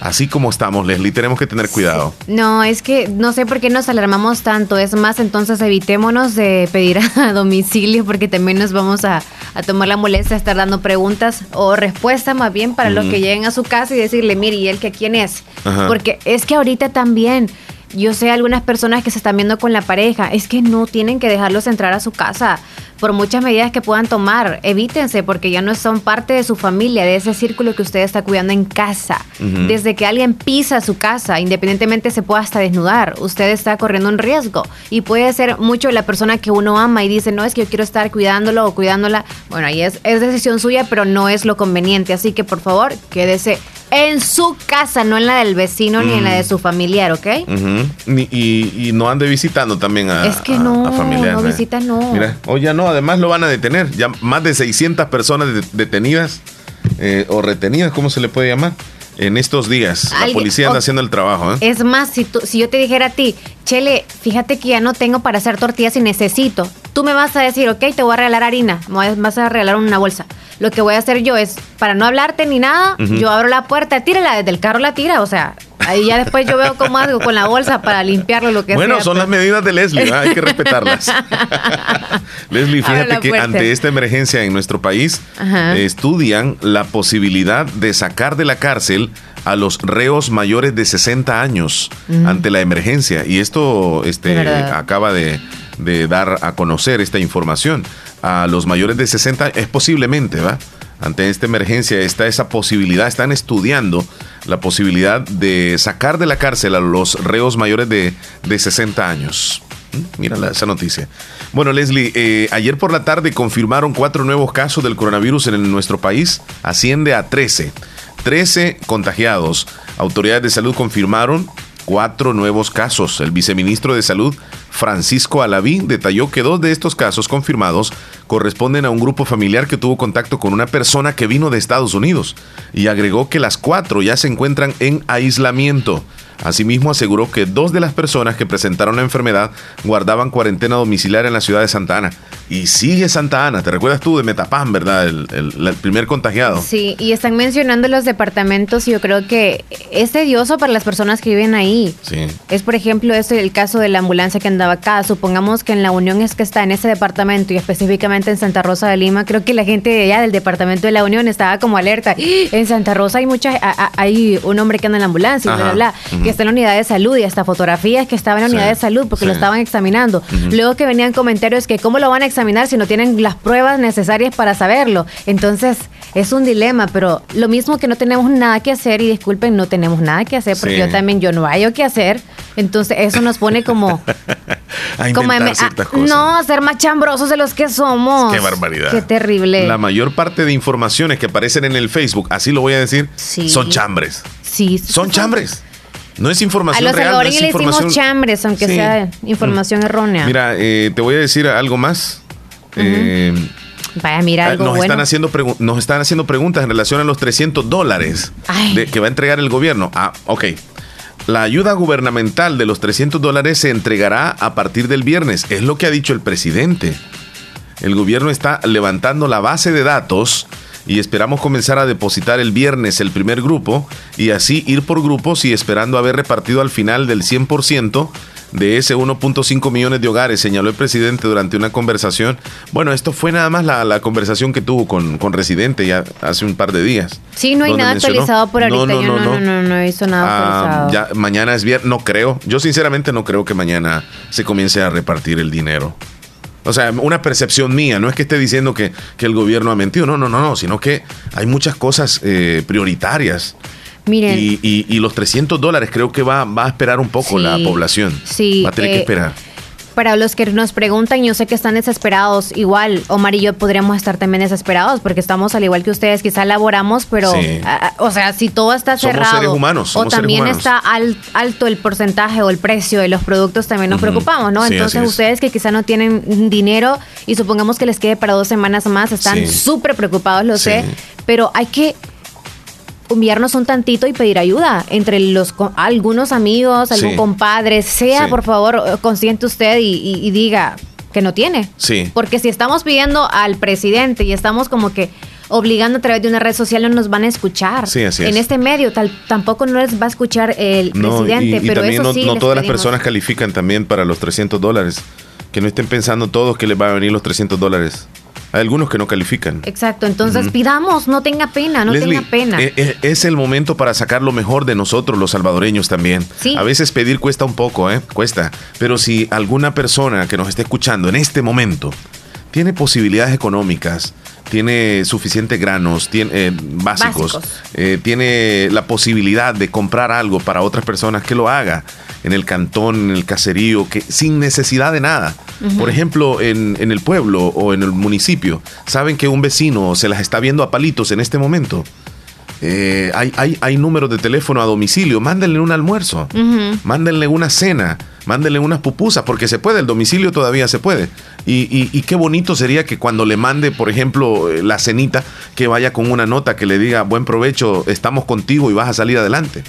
Así como estamos, Leslie, tenemos que tener cuidado. No, es que no sé por qué nos alarmamos tanto. Es más, entonces evitémonos de pedir a domicilio porque también nos vamos a, tomar la molestia de estar dando preguntas o respuestas más bien para los que lleguen a su casa y decirle, mire, ¿y él que quién es? Porque es que ahorita también yo sé algunas personas que se están viendo con la pareja, es que no tienen que dejarlos entrar a su casa por muchas medidas que puedan tomar. Evítense porque ya no son parte de su familia, de ese círculo que usted está cuidando en casa. Desde que alguien pisa su casa, independientemente se pueda hasta desnudar, usted está corriendo un riesgo y puede ser mucho la persona que uno ama y dice, no es que yo quiero estar cuidándolo o cuidándola. Bueno, ahí es, es decisión suya, pero no es lo conveniente. Así que por favor, quédese en su casa, no en la del vecino ni en la de su familiar, ¿ok? y, no ande visitando también a, es que no, No visita, no. Mira, o ya no, además lo van a detener. Ya más de 600 personas detenidas eh, o retenidas, ¿cómo se le puede llamar? En estos días, la policía anda haciendo el trabajo. ¿eh? Es más, si, tú, si yo te dijera a ti, Chele, fíjate que ya no tengo para hacer tortillas y necesito, tú me vas a decir, ok, te voy a regalar harina, me vas a regalar una bolsa. Lo que voy a hacer yo es, para no hablarte ni nada, yo abro la puerta, tírala desde el carro, la tira, o sea, ahí ya después yo veo cómo hago con la bolsa para limpiarlo, lo que bueno, sea. Bueno, son las medidas de Leslie, hay que respetarlas. Leslie, fíjate que ante esta emergencia en nuestro país, estudian la posibilidad de sacar de la cárcel a los reos mayores de 60 años ante la emergencia. Y esto este, acaba de, de dar a conocer esta información a los mayores de 60 es posiblemente, ¿va? Ante esta emergencia está esa posibilidad, están estudiando la posibilidad de sacar de la cárcel a los reos mayores de, de 60 años. ¿Mm? Mira esa noticia. Bueno, Leslie, eh, ayer por la tarde confirmaron cuatro nuevos casos del coronavirus en nuestro país. Asciende a 13. 13 contagiados. Autoridades de salud confirmaron cuatro nuevos casos. El viceministro de Salud, Francisco Alaví, detalló que dos de estos casos confirmados corresponden a un grupo familiar que tuvo contacto con una persona que vino de Estados Unidos y agregó que las cuatro ya se encuentran en aislamiento. Asimismo, aseguró que dos de las personas que presentaron la enfermedad guardaban cuarentena domiciliaria en la ciudad de Santa Ana. Y sigue Santa Ana, ¿te recuerdas tú de Metapán, verdad? El, primer contagiado. Sí, y están mencionando los departamentos y yo creo que es tedioso para las personas que viven ahí. Sí. Es, por ejemplo, este el caso de la ambulancia que andaba acá. Supongamos que en la Unión es que está en ese departamento y específicamente en Santa Rosa de Lima. Creo que la gente de allá del departamento de la Unión estaba como alerta. En Santa Rosa hay mucha, hay un hombre que anda en la ambulancia, bla, bla que está en la unidad de salud y hasta fotografías que estaba en la unidad de salud porque lo estaban examinando. Luego que venían comentarios que cómo lo van a examinar si no tienen las pruebas necesarias para saberlo. Entonces, es un dilema, pero lo mismo que no tenemos nada que hacer y disculpen, no tenemos nada que hacer porque yo también yo no hay que hacer. Entonces, eso nos pone como a como a, No, ser más chambrosos de los que somos. Qué barbaridad. Qué terrible. La mayor parte de informaciones que aparecen en el Facebook, así lo voy a decir, son chambres. Sí. Son chambres. No es información A los real, le decimos chambres, aunque sea información errónea. Mira, eh, te voy a decir algo más. eh, Vaya, mira ah, algo nos bueno. Están haciendo nos están haciendo preguntas en relación a los 300 dólares que va a entregar el gobierno. Ah, ok. La ayuda gubernamental de los 300 dólares se entregará a partir del viernes, es lo que ha dicho el presidente. El gobierno está levantando la base de datos y esperamos comenzar a depositar el viernes el primer grupo y así ir por grupos y esperando haber repartido al final del 100% de ese 1.5 millones de hogares, señaló el presidente durante una conversación. Bueno, esto fue nada más la, conversación que tuvo con, con, Residente ya hace un par de días. Sí, no hay nada actualizado por ahorita. No, no, no, no, no, hizo nada ah, actualizado. Ya, mañana es viernes, no creo. Yo sinceramente no creo que mañana se comience a repartir el dinero. O sea, una percepción mía, no es que esté diciendo que, el gobierno ha mentido, no, no, no, no, sino que hay muchas cosas eh, prioritarias. Miren. Y, y, los 300 dólares creo que va, va a esperar un poco la población. Sí. Va a tener que eh, esperar para los que nos preguntan, yo sé que están desesperados, igual Omar y yo podríamos estar también desesperados porque estamos al igual que ustedes, quizá laboramos, pero, o sea, si todo está cerrado humanos, o también está alto el porcentaje o el precio de los productos, también nos preocupamos, ¿no? Entonces ustedes que quizá no tienen dinero y supongamos que les quede para dos semanas más, están súper preocupados, lo sé, pero hay que humillarnos un tantito y pedir ayuda entre los algunos amigos, algún compadre, sea por favor eh, consciente usted y, diga que no tiene. Sí. Porque si estamos pidiendo al presidente y estamos como que obligando a través de una red social no nos van a escuchar. Sí, así En este medio tal, tampoco no les va a escuchar el presidente, pero también eso no, no todas las personas califican también para los 300 dólares. Que no estén pensando todos que les van a venir los 300 dólares. Hay algunos que no califican. Exacto, entonces pidamos, no tenga pena, no tenga pena. Eh, eh, es el momento para sacar lo mejor de nosotros, los salvadoreños también. Sí. A veces pedir cuesta un poco, ¿eh? Cuesta. Pero si alguna persona que nos esté escuchando en este momento tiene posibilidades económicas, tiene suficientes granos tiene, eh, básicos, tiene la posibilidad de comprar algo para otras personas, que lo haga en el cantón, en el caserío, que sin necesidad de nada. Por ejemplo, en, en, el pueblo o en el municipio, saben que un vecino se las está viendo a palitos en este momento. Eh, hay, hay, hay números de teléfono a domicilio, mándenle un almuerzo, mándenle una cena, mándenle unas pupusas, porque se puede, el domicilio todavía se puede. Y, y, y, qué bonito sería que cuando le mande, por ejemplo, eh, la cenita, que vaya con una nota que le diga, buen provecho, estamos contigo y vas a salir adelante.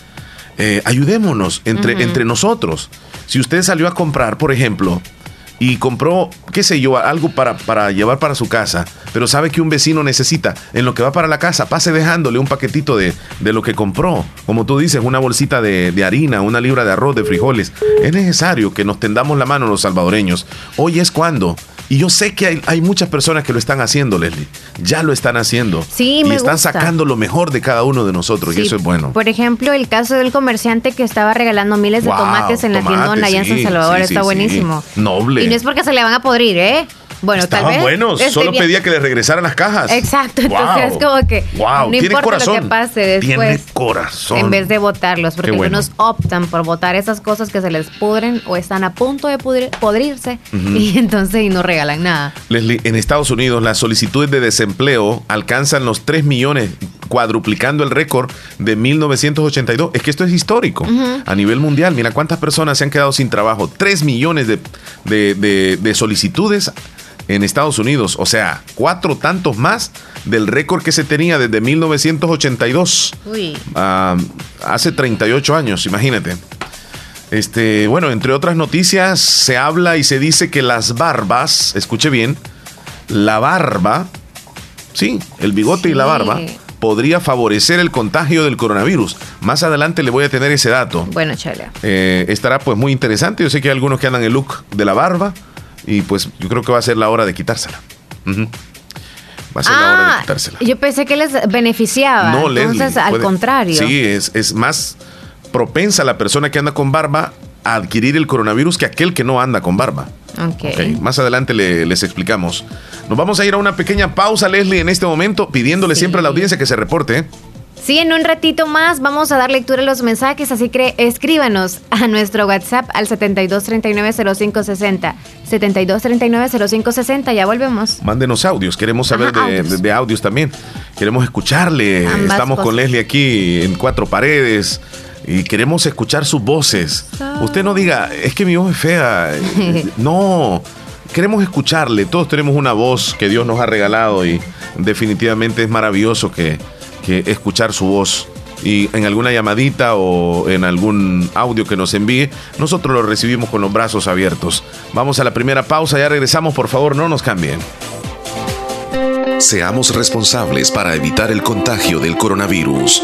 Eh, ayudémonos entre, entre nosotros. Si usted salió a comprar, por ejemplo, y compró, qué sé yo, algo para, para llevar para su casa, pero sabe que un vecino necesita, en lo que va para la casa, pase dejándole un paquetito de, de lo que compró. Como tú dices, una bolsita de, de, harina, una libra de arroz, de frijoles. Es necesario que nos tendamos la mano los salvadoreños. Hoy es cuando y yo sé que hay, hay, muchas personas que lo están haciendo, Leslie. Ya lo están haciendo. Sí, y están sacando lo mejor de cada uno de nosotros. y eso es bueno. Por ejemplo, el caso del comerciante que estaba regalando miles de tomates en la tiendona allá en San Salvador. está buenísimo. Noble. Y no es porque se le van a podrir, ¿eh? Bueno, Estaban tal vez. buenos, solo pedía que le regresaran las cajas. Exacto, entonces es como que no importa lo que pase después. Tiene corazón. En vez de votarlos, porque algunos optan por votar esas cosas que se les pudren o están a punto de podrirse y entonces y no regalan nada. Leslie, en Estados Unidos las solicitudes de desempleo alcanzan los 3 millones, cuadruplicando el récord de 1982. Es que esto es histórico a nivel mundial. Mira cuántas personas se han quedado sin trabajo. 3 millones de, de, de solicitudes en Estados Unidos, o sea, cuatro tantos más del récord que se tenía desde 1982. Uy. Ah, hace 38 años, imagínate. Este, bueno, entre otras noticias, se habla y se dice que las barbas, escuche bien, la barba, sí, el bigote y la barba, podría favorecer el contagio del coronavirus. Más adelante le voy a tener ese dato. Bueno, chale. Eh, estará pues muy interesante. Yo sé que hay algunos que andan el look de la barba. Y pues yo creo que va a ser la hora de quitársela. Va a ser la hora de ah, quitársela. Yo pensé que les beneficiaba. No, Entonces, al contrario. Sí, es, es más propensa la persona que anda con barba a adquirir el coronavirus que aquel que no anda con barba. Okay. Más adelante les explicamos. Nos vamos a ir a una pequeña pausa, Leslie, en este momento, pidiéndole siempre a la audiencia que se reporte. ¿eh? Sí, en un ratito más vamos a dar lectura a los mensajes, así que escríbanos a nuestro WhatsApp al 72390560. 72390560, ya volvemos. Mándenos audios, queremos saber de, audios. también. Queremos escucharle. Estamos con Leslie aquí en cuatro paredes y queremos escuchar sus voces. Usted no diga, es que mi voz es fea. no, queremos escucharle. Todos tenemos una voz que Dios nos ha regalado y definitivamente es maravilloso que, que escuchar su voz. Y en alguna llamadita o en algún audio que nos envíe, nosotros lo recibimos con los brazos abiertos. Vamos a la primera pausa, ya regresamos, por favor, no nos cambien. Seamos responsables para evitar el contagio del coronavirus.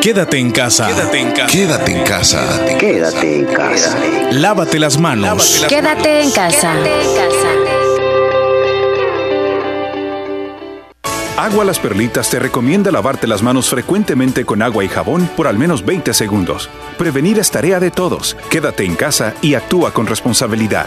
Quédate en casa. Quédate en casa. Quédate en casa. Quédate en casa. Lávate las manos. Quédate en casa. Agua Las Perlitas te recomienda lavarte las manos frecuentemente con agua y jabón por al menos 20 segundos. Prevenir es tarea de todos. Quédate en casa y actúa con responsabilidad.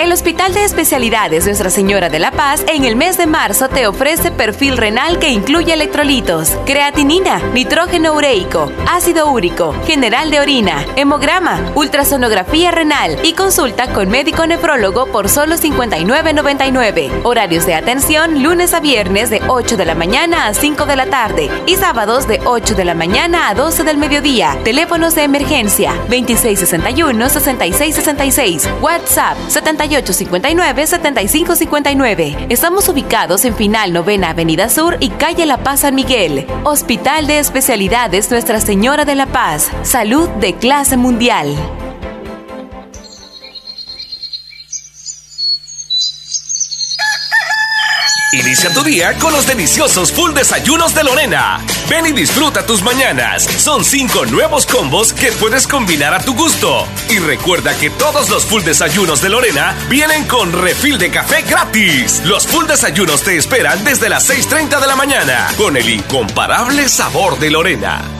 El Hospital de Especialidades Nuestra Señora de la Paz en el mes de marzo te ofrece perfil renal que incluye electrolitos, creatinina, nitrógeno ureico, ácido úrico, general de orina, hemograma, ultrasonografía renal y consulta con médico nefrólogo por solo 59.99. Horarios de atención lunes a viernes de 8 de la mañana a 5 de la tarde y sábados de 8 de la mañana a 12 del mediodía. Teléfonos de emergencia 2661-6666. WhatsApp 71 7859-7559. Estamos ubicados en Final Novena Avenida Sur y Calle La Paz San Miguel. Hospital de Especialidades Nuestra Señora de la Paz. Salud de clase mundial. Inicia tu día con los deliciosos full desayunos de Lorena. Ven y disfruta tus mañanas. Son cinco nuevos combos que puedes combinar a tu gusto. Y recuerda que todos los full desayunos de Lorena vienen con refil de café gratis. Los full desayunos te esperan desde las 6.30 de la mañana con el incomparable sabor de Lorena.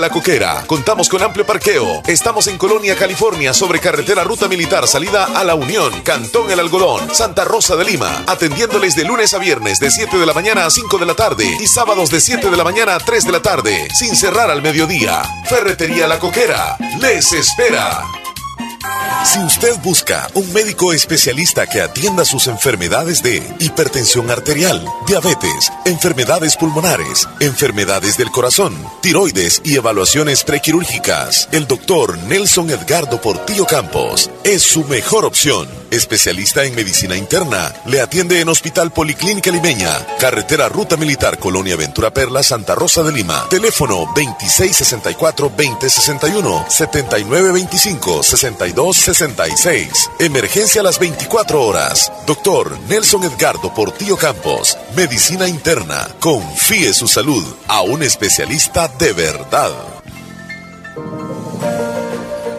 La Coquera. Contamos con amplio parqueo. Estamos en Colonia, California, sobre carretera Ruta Militar, salida a La Unión, Cantón El Algodón, Santa Rosa de Lima. Atendiéndoles de lunes a viernes de 7 de la mañana a 5 de la tarde y sábados de 7 de la mañana a 3 de la tarde, sin cerrar al mediodía. Ferretería La Coquera. Les espera. Si usted busca un médico especialista que atienda sus enfermedades de hipertensión arterial, diabetes, enfermedades pulmonares, enfermedades del corazón, tiroides y evaluaciones prequirúrgicas, el doctor Nelson Edgardo Portillo Campos es su mejor opción. Especialista en medicina interna, le atiende en Hospital Policlínica Limeña, Carretera Ruta Militar Colonia Ventura Perla, Santa Rosa de Lima. Teléfono 2664-2061, 7925-6266. Emergencia a las 24 horas. Doctor Nelson Edgardo Portillo Campos, Medicina Interna. Confíe su salud a un especialista de verdad.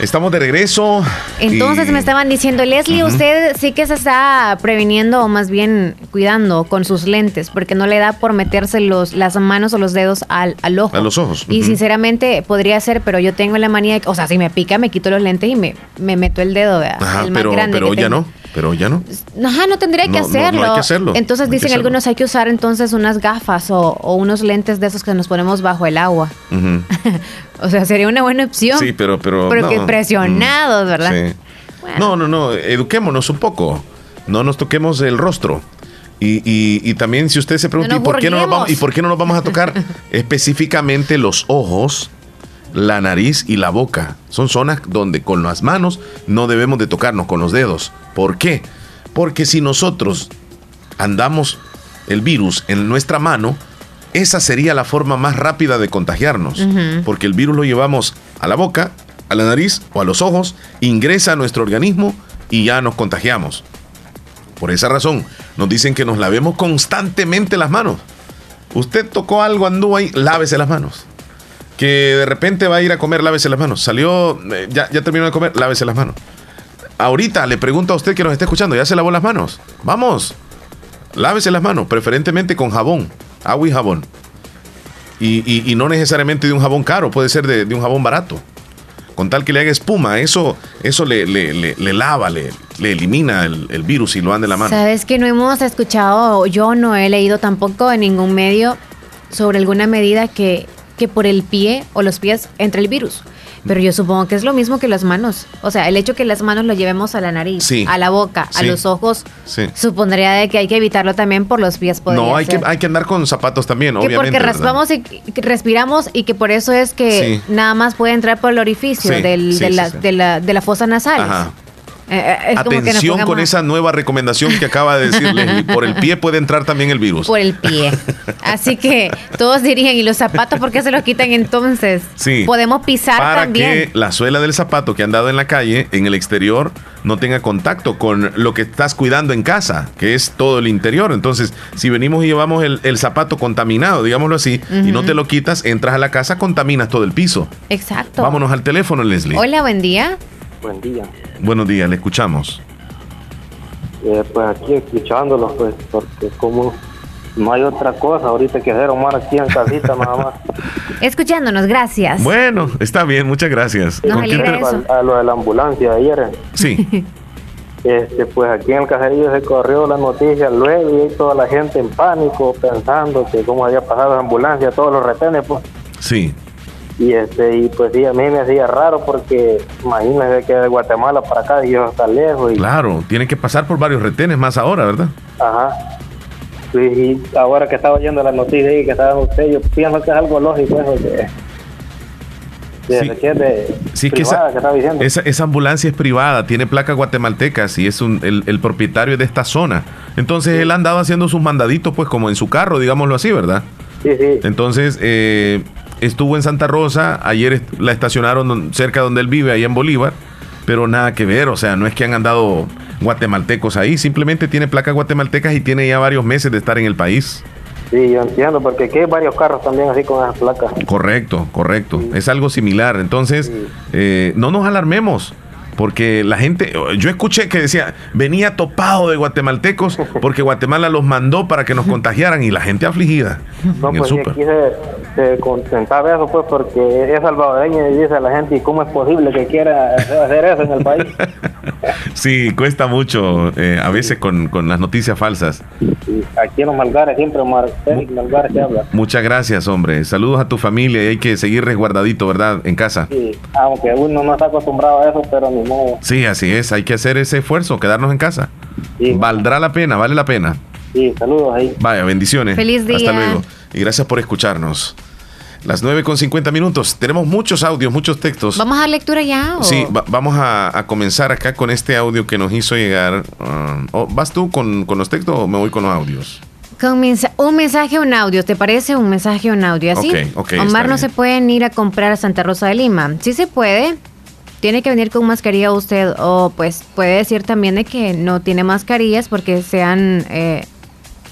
Estamos de regreso. Entonces me estaban diciendo, Leslie, usted sí que se está previniendo o más bien cuidando con sus lentes, porque no le da por meterse los, las manos o los dedos al, al ojo. A los ojos. Y sinceramente podría ser, pero yo tengo la manía, de, o sea, si me pica, me quito los lentes y me, me meto el dedo, ¿verdad? Ajá, el más pero, grande pero ya tengo. no. Pero ya no. Ajá, no tendría que No, no, no hacerlo. hay que hacerlo. Entonces No hay dicen hacerlo. algunos hay que usar entonces unas gafas o, o unos lentes de esos que nos ponemos bajo el agua. O sea, sería una buena opción. Sí, pero... pero Pero que no. presionados, ¿verdad? Sí. No, no, no, eduquémonos un poco. No nos toquemos el rostro. Y, y- y también si usted se pregunta, No ¿y, por qué no nos vamos. ¿y por qué no nos vamos a tocar específicamente los ojos, la nariz y la boca? Son zonas donde con las manos no debemos de tocarnos con los dedos. ¿Por qué? Porque si nosotros andamos el virus en nuestra mano, esa sería la forma más rápida de contagiarnos. Porque el virus lo llevamos a la boca, a la nariz o a los ojos, ingresa a nuestro organismo y ya nos contagiamos. Por esa razón, nos dicen que nos lavemos constantemente las manos. Usted tocó algo, anduvo ahí, lávese las manos. Que de repente va a ir a comer, lávese las manos. Salió, eh, ya, ya terminó de comer, lávese las manos. Ahorita le pregunto a usted que nos está escuchando, ¿ya se lavó las manos? Vamos, lávese las manos, preferentemente con jabón, agua y jabón. Y, y- y no necesariamente de un jabón caro, puede ser de, de un jabón barato. Con tal que le haga espuma, eso, eso le, le- le- le lava, le, le elimina el, el virus y lo ande la mano. Sabes que no hemos escuchado, yo no he leído tampoco en ningún medio sobre alguna medida que, que por el pie o los pies entre el virus. Pero yo supongo que es lo mismo que las manos. O sea, el hecho que las manos lo llevemos a la nariz, Sí. a la boca, a los ojos, Sí. supondría de que hay que evitarlo también por los pies. No, hay que, hay que andar con zapatos también, que obviamente. porque raspamos y que respiramos y que por eso es que nada más puede entrar por el orificio del- de, la, de, la, de la fosa nasal. Ajá. Eh, eh, Atención con esa nueva recomendación que acaba de decir Leslie. Por el pie puede entrar también el virus. Por el pie. Así que todos dirían, ¿y los zapatos por qué se los quitan entonces? Sí. Podemos pisar para también. que la suela del zapato que han dado en la calle, en el exterior, no tenga contacto con lo que estás cuidando en casa, que es todo el interior. Entonces, si venimos y llevamos el, zapato contaminado, digámoslo así, y no te lo quitas, entras a la casa, contaminas todo el piso. Exacto. Vámonos al teléfono, Leslie. Hola, buen día. Buen día. Buenos días, le escuchamos. Eh, pues aquí escuchándolo, pues, porque como no hay otra cosa ahorita que hacer, Omar, aquí en casita nada más. Escuchándonos, gracias. Bueno, está bien, muchas gracias. Nos eso. A, lo de la ambulancia ayer. Sí. Este, pues aquí en el caserío se corrió la noticia luego y toda la gente en pánico pensando que cómo había pasado la ambulancia, todos los retenes, pues. Sí y este y pues sí a mí me hacía raro porque imagínese que de Guatemala para acá y yo está lejos y claro tiene que pasar por varios retenes más ahora verdad ajá y ahora que estaba oyendo la noticia y que estaba usted yo pienso que es algo lógico eso que sí, sí que, esa, esa, esa, ambulancia es privada, tiene placas guatemaltecas y es un, el, el propietario de esta zona. Entonces él andaba haciendo sus mandaditos, pues como en su carro, digámoslo así, ¿verdad? Sí, sí. Entonces, eh, estuvo en Santa Rosa, ayer la estacionaron cerca donde él vive, ahí en Bolívar, pero nada que ver, o sea, no es que han andado guatemaltecos ahí, simplemente tiene placas guatemaltecas y tiene ya varios meses de estar en el país. Sí, yo entiendo, porque aquí hay varios carros también así con esas placas. Correcto, correcto, es algo similar, entonces eh, no nos alarmemos porque la gente, yo escuché que decía, venía topado de guatemaltecos porque Guatemala los mandó para que nos contagiaran y la gente afligida. No, pues aquí se, se eso, pues, porque es salvadoreño y dice a la gente, ¿y cómo es posible que quiera hacer eso en el país? sí, cuesta mucho eh, a veces con, con, las noticias falsas. aquí en los Malgares siempre Malgares se habla. Muchas gracias, hombre. Saludos a tu familia y hay que seguir resguardadito, ¿verdad? En casa. Sí, aunque uno no está acostumbrado a eso, pero ni Sí, así es, hay que hacer ese esfuerzo, quedarnos en casa. Valdrá la pena, vale la pena. Sí, saludos ahí. Vaya, bendiciones. Feliz día. Hasta luego. Y gracias por escucharnos. Las 9 con 50 minutos. Tenemos muchos audios, muchos textos. ¿Vamos a dar lectura ya? Sí, vamos a, comenzar acá con este audio que nos hizo llegar. Uh, ¿Vas tú con, los textos o me voy con los audios? Con un mensaje o un audio, ¿te parece? Un mensaje o un audio, ¿así? Ok, ok. Omar, no se pueden ir a comprar a Santa Rosa de Lima. Sí se puede, tiene que venir con mascarilla usted o pues puede decir también de que no tiene mascarillas porque se han, eh,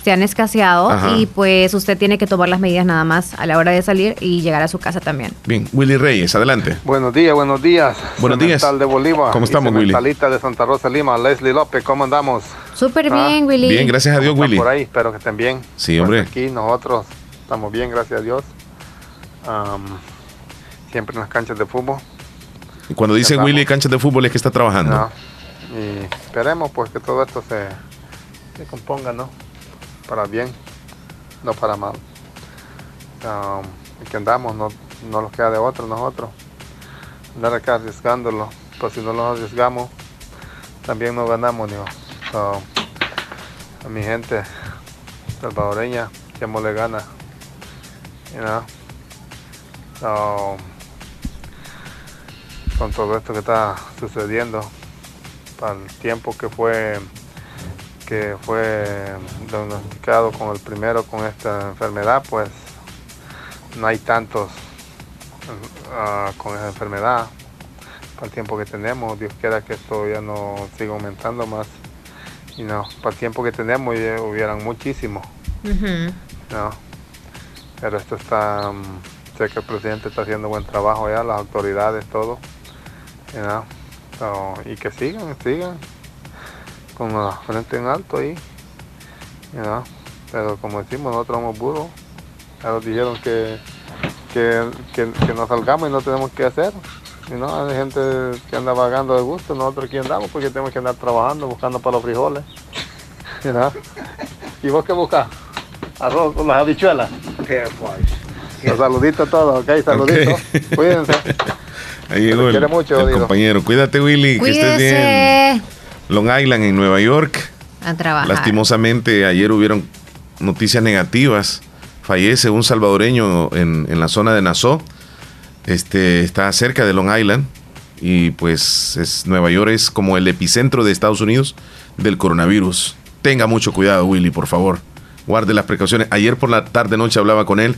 se han escaseado y pues usted tiene que tomar las medidas nada más a la hora de salir y llegar a su casa también. Bien, Willy Reyes, adelante. Buenos días, buenos días. Buenos días. de Bolívar. ¿Cómo estamos, Willy? De Santa Rosa Lima, Leslie López, ¿cómo andamos? Súper ah, bien, Willy. Bien, gracias a Dios, Willy. Por ahí, espero que estén bien. Sí, hombre. Pues aquí nosotros estamos bien, gracias a Dios. siempre en las canchas de fútbol. Y cuando dice Willy canchas de fútbol es que está trabajando. Y esperemos pues que todo esto se, se componga, ¿no? Para bien, no para mal. Um, y que andamos, no, no nos queda de otro nosotros. Andar acá arriesgándolo, pues si no lo arriesgamos, también no ganamos, ¿no? a mi gente salvadoreña, que le gana. You know? Con todo esto que está sucediendo, para el tiempo que fue que fue diagnosticado con el primero con esta enfermedad, pues no hay tantos ah, con esa enfermedad. Para el tiempo que tenemos, Dios quiera que esto ya no siga aumentando más. Y no, para el tiempo que tenemos ya hubieran muchísimo. no, pero esto está, mm, sé que el presidente está haciendo buen trabajo ya, las autoridades, todo y que sigan, sigan con la frente en alto ahí. Pero como decimos, nosotros somos burros. Ya nos dijeron que, que, que, nos salgamos y no tenemos que hacer. Y no, hay gente que anda vagando de gusto, nosotros aquí andamos porque tenemos que andar trabajando, buscando para los frijoles. ¿Y vos qué buscas? Arroz con las habichuelas. Los saluditos a todos, ok, saluditos. Cuídense. Ahí llegó el, compañero. Cuídate, Willy, que estés bien. Long Island, en Nueva York. A trabajar. Lastimosamente, ayer hubieron noticias negativas. Fallece un salvadoreño en, la zona de Nassau. Este, está cerca de Long Island. y pues es, Nueva York es como el epicentro de Estados Unidos del coronavirus. Tenga mucho cuidado, Willy, por favor. Guarde las precauciones. Ayer por la tarde noche hablaba con él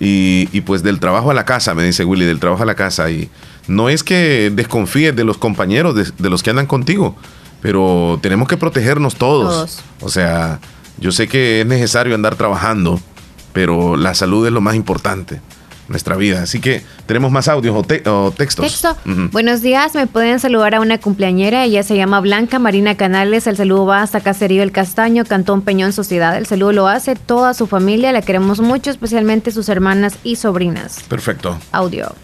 y, y, pues del trabajo a la casa, me dice Willy, del trabajo a la casa. Y no es que desconfíes de los compañeros, de, de los que andan contigo, pero tenemos que protegernos todos. todos. O sea, yo sé que es necesario andar trabajando, pero la salud es lo más importante nuestra vida. Así que tenemos más audios o, textos. Texto. Buenos días, me pueden saludar a una cumpleañera. Ella se llama Blanca Marina Canales. El saludo va hasta Caserío El Castaño, Cantón Peñón Sociedad. El saludo lo hace toda su familia. La queremos mucho, especialmente sus hermanas y sobrinas. Perfecto. Audio.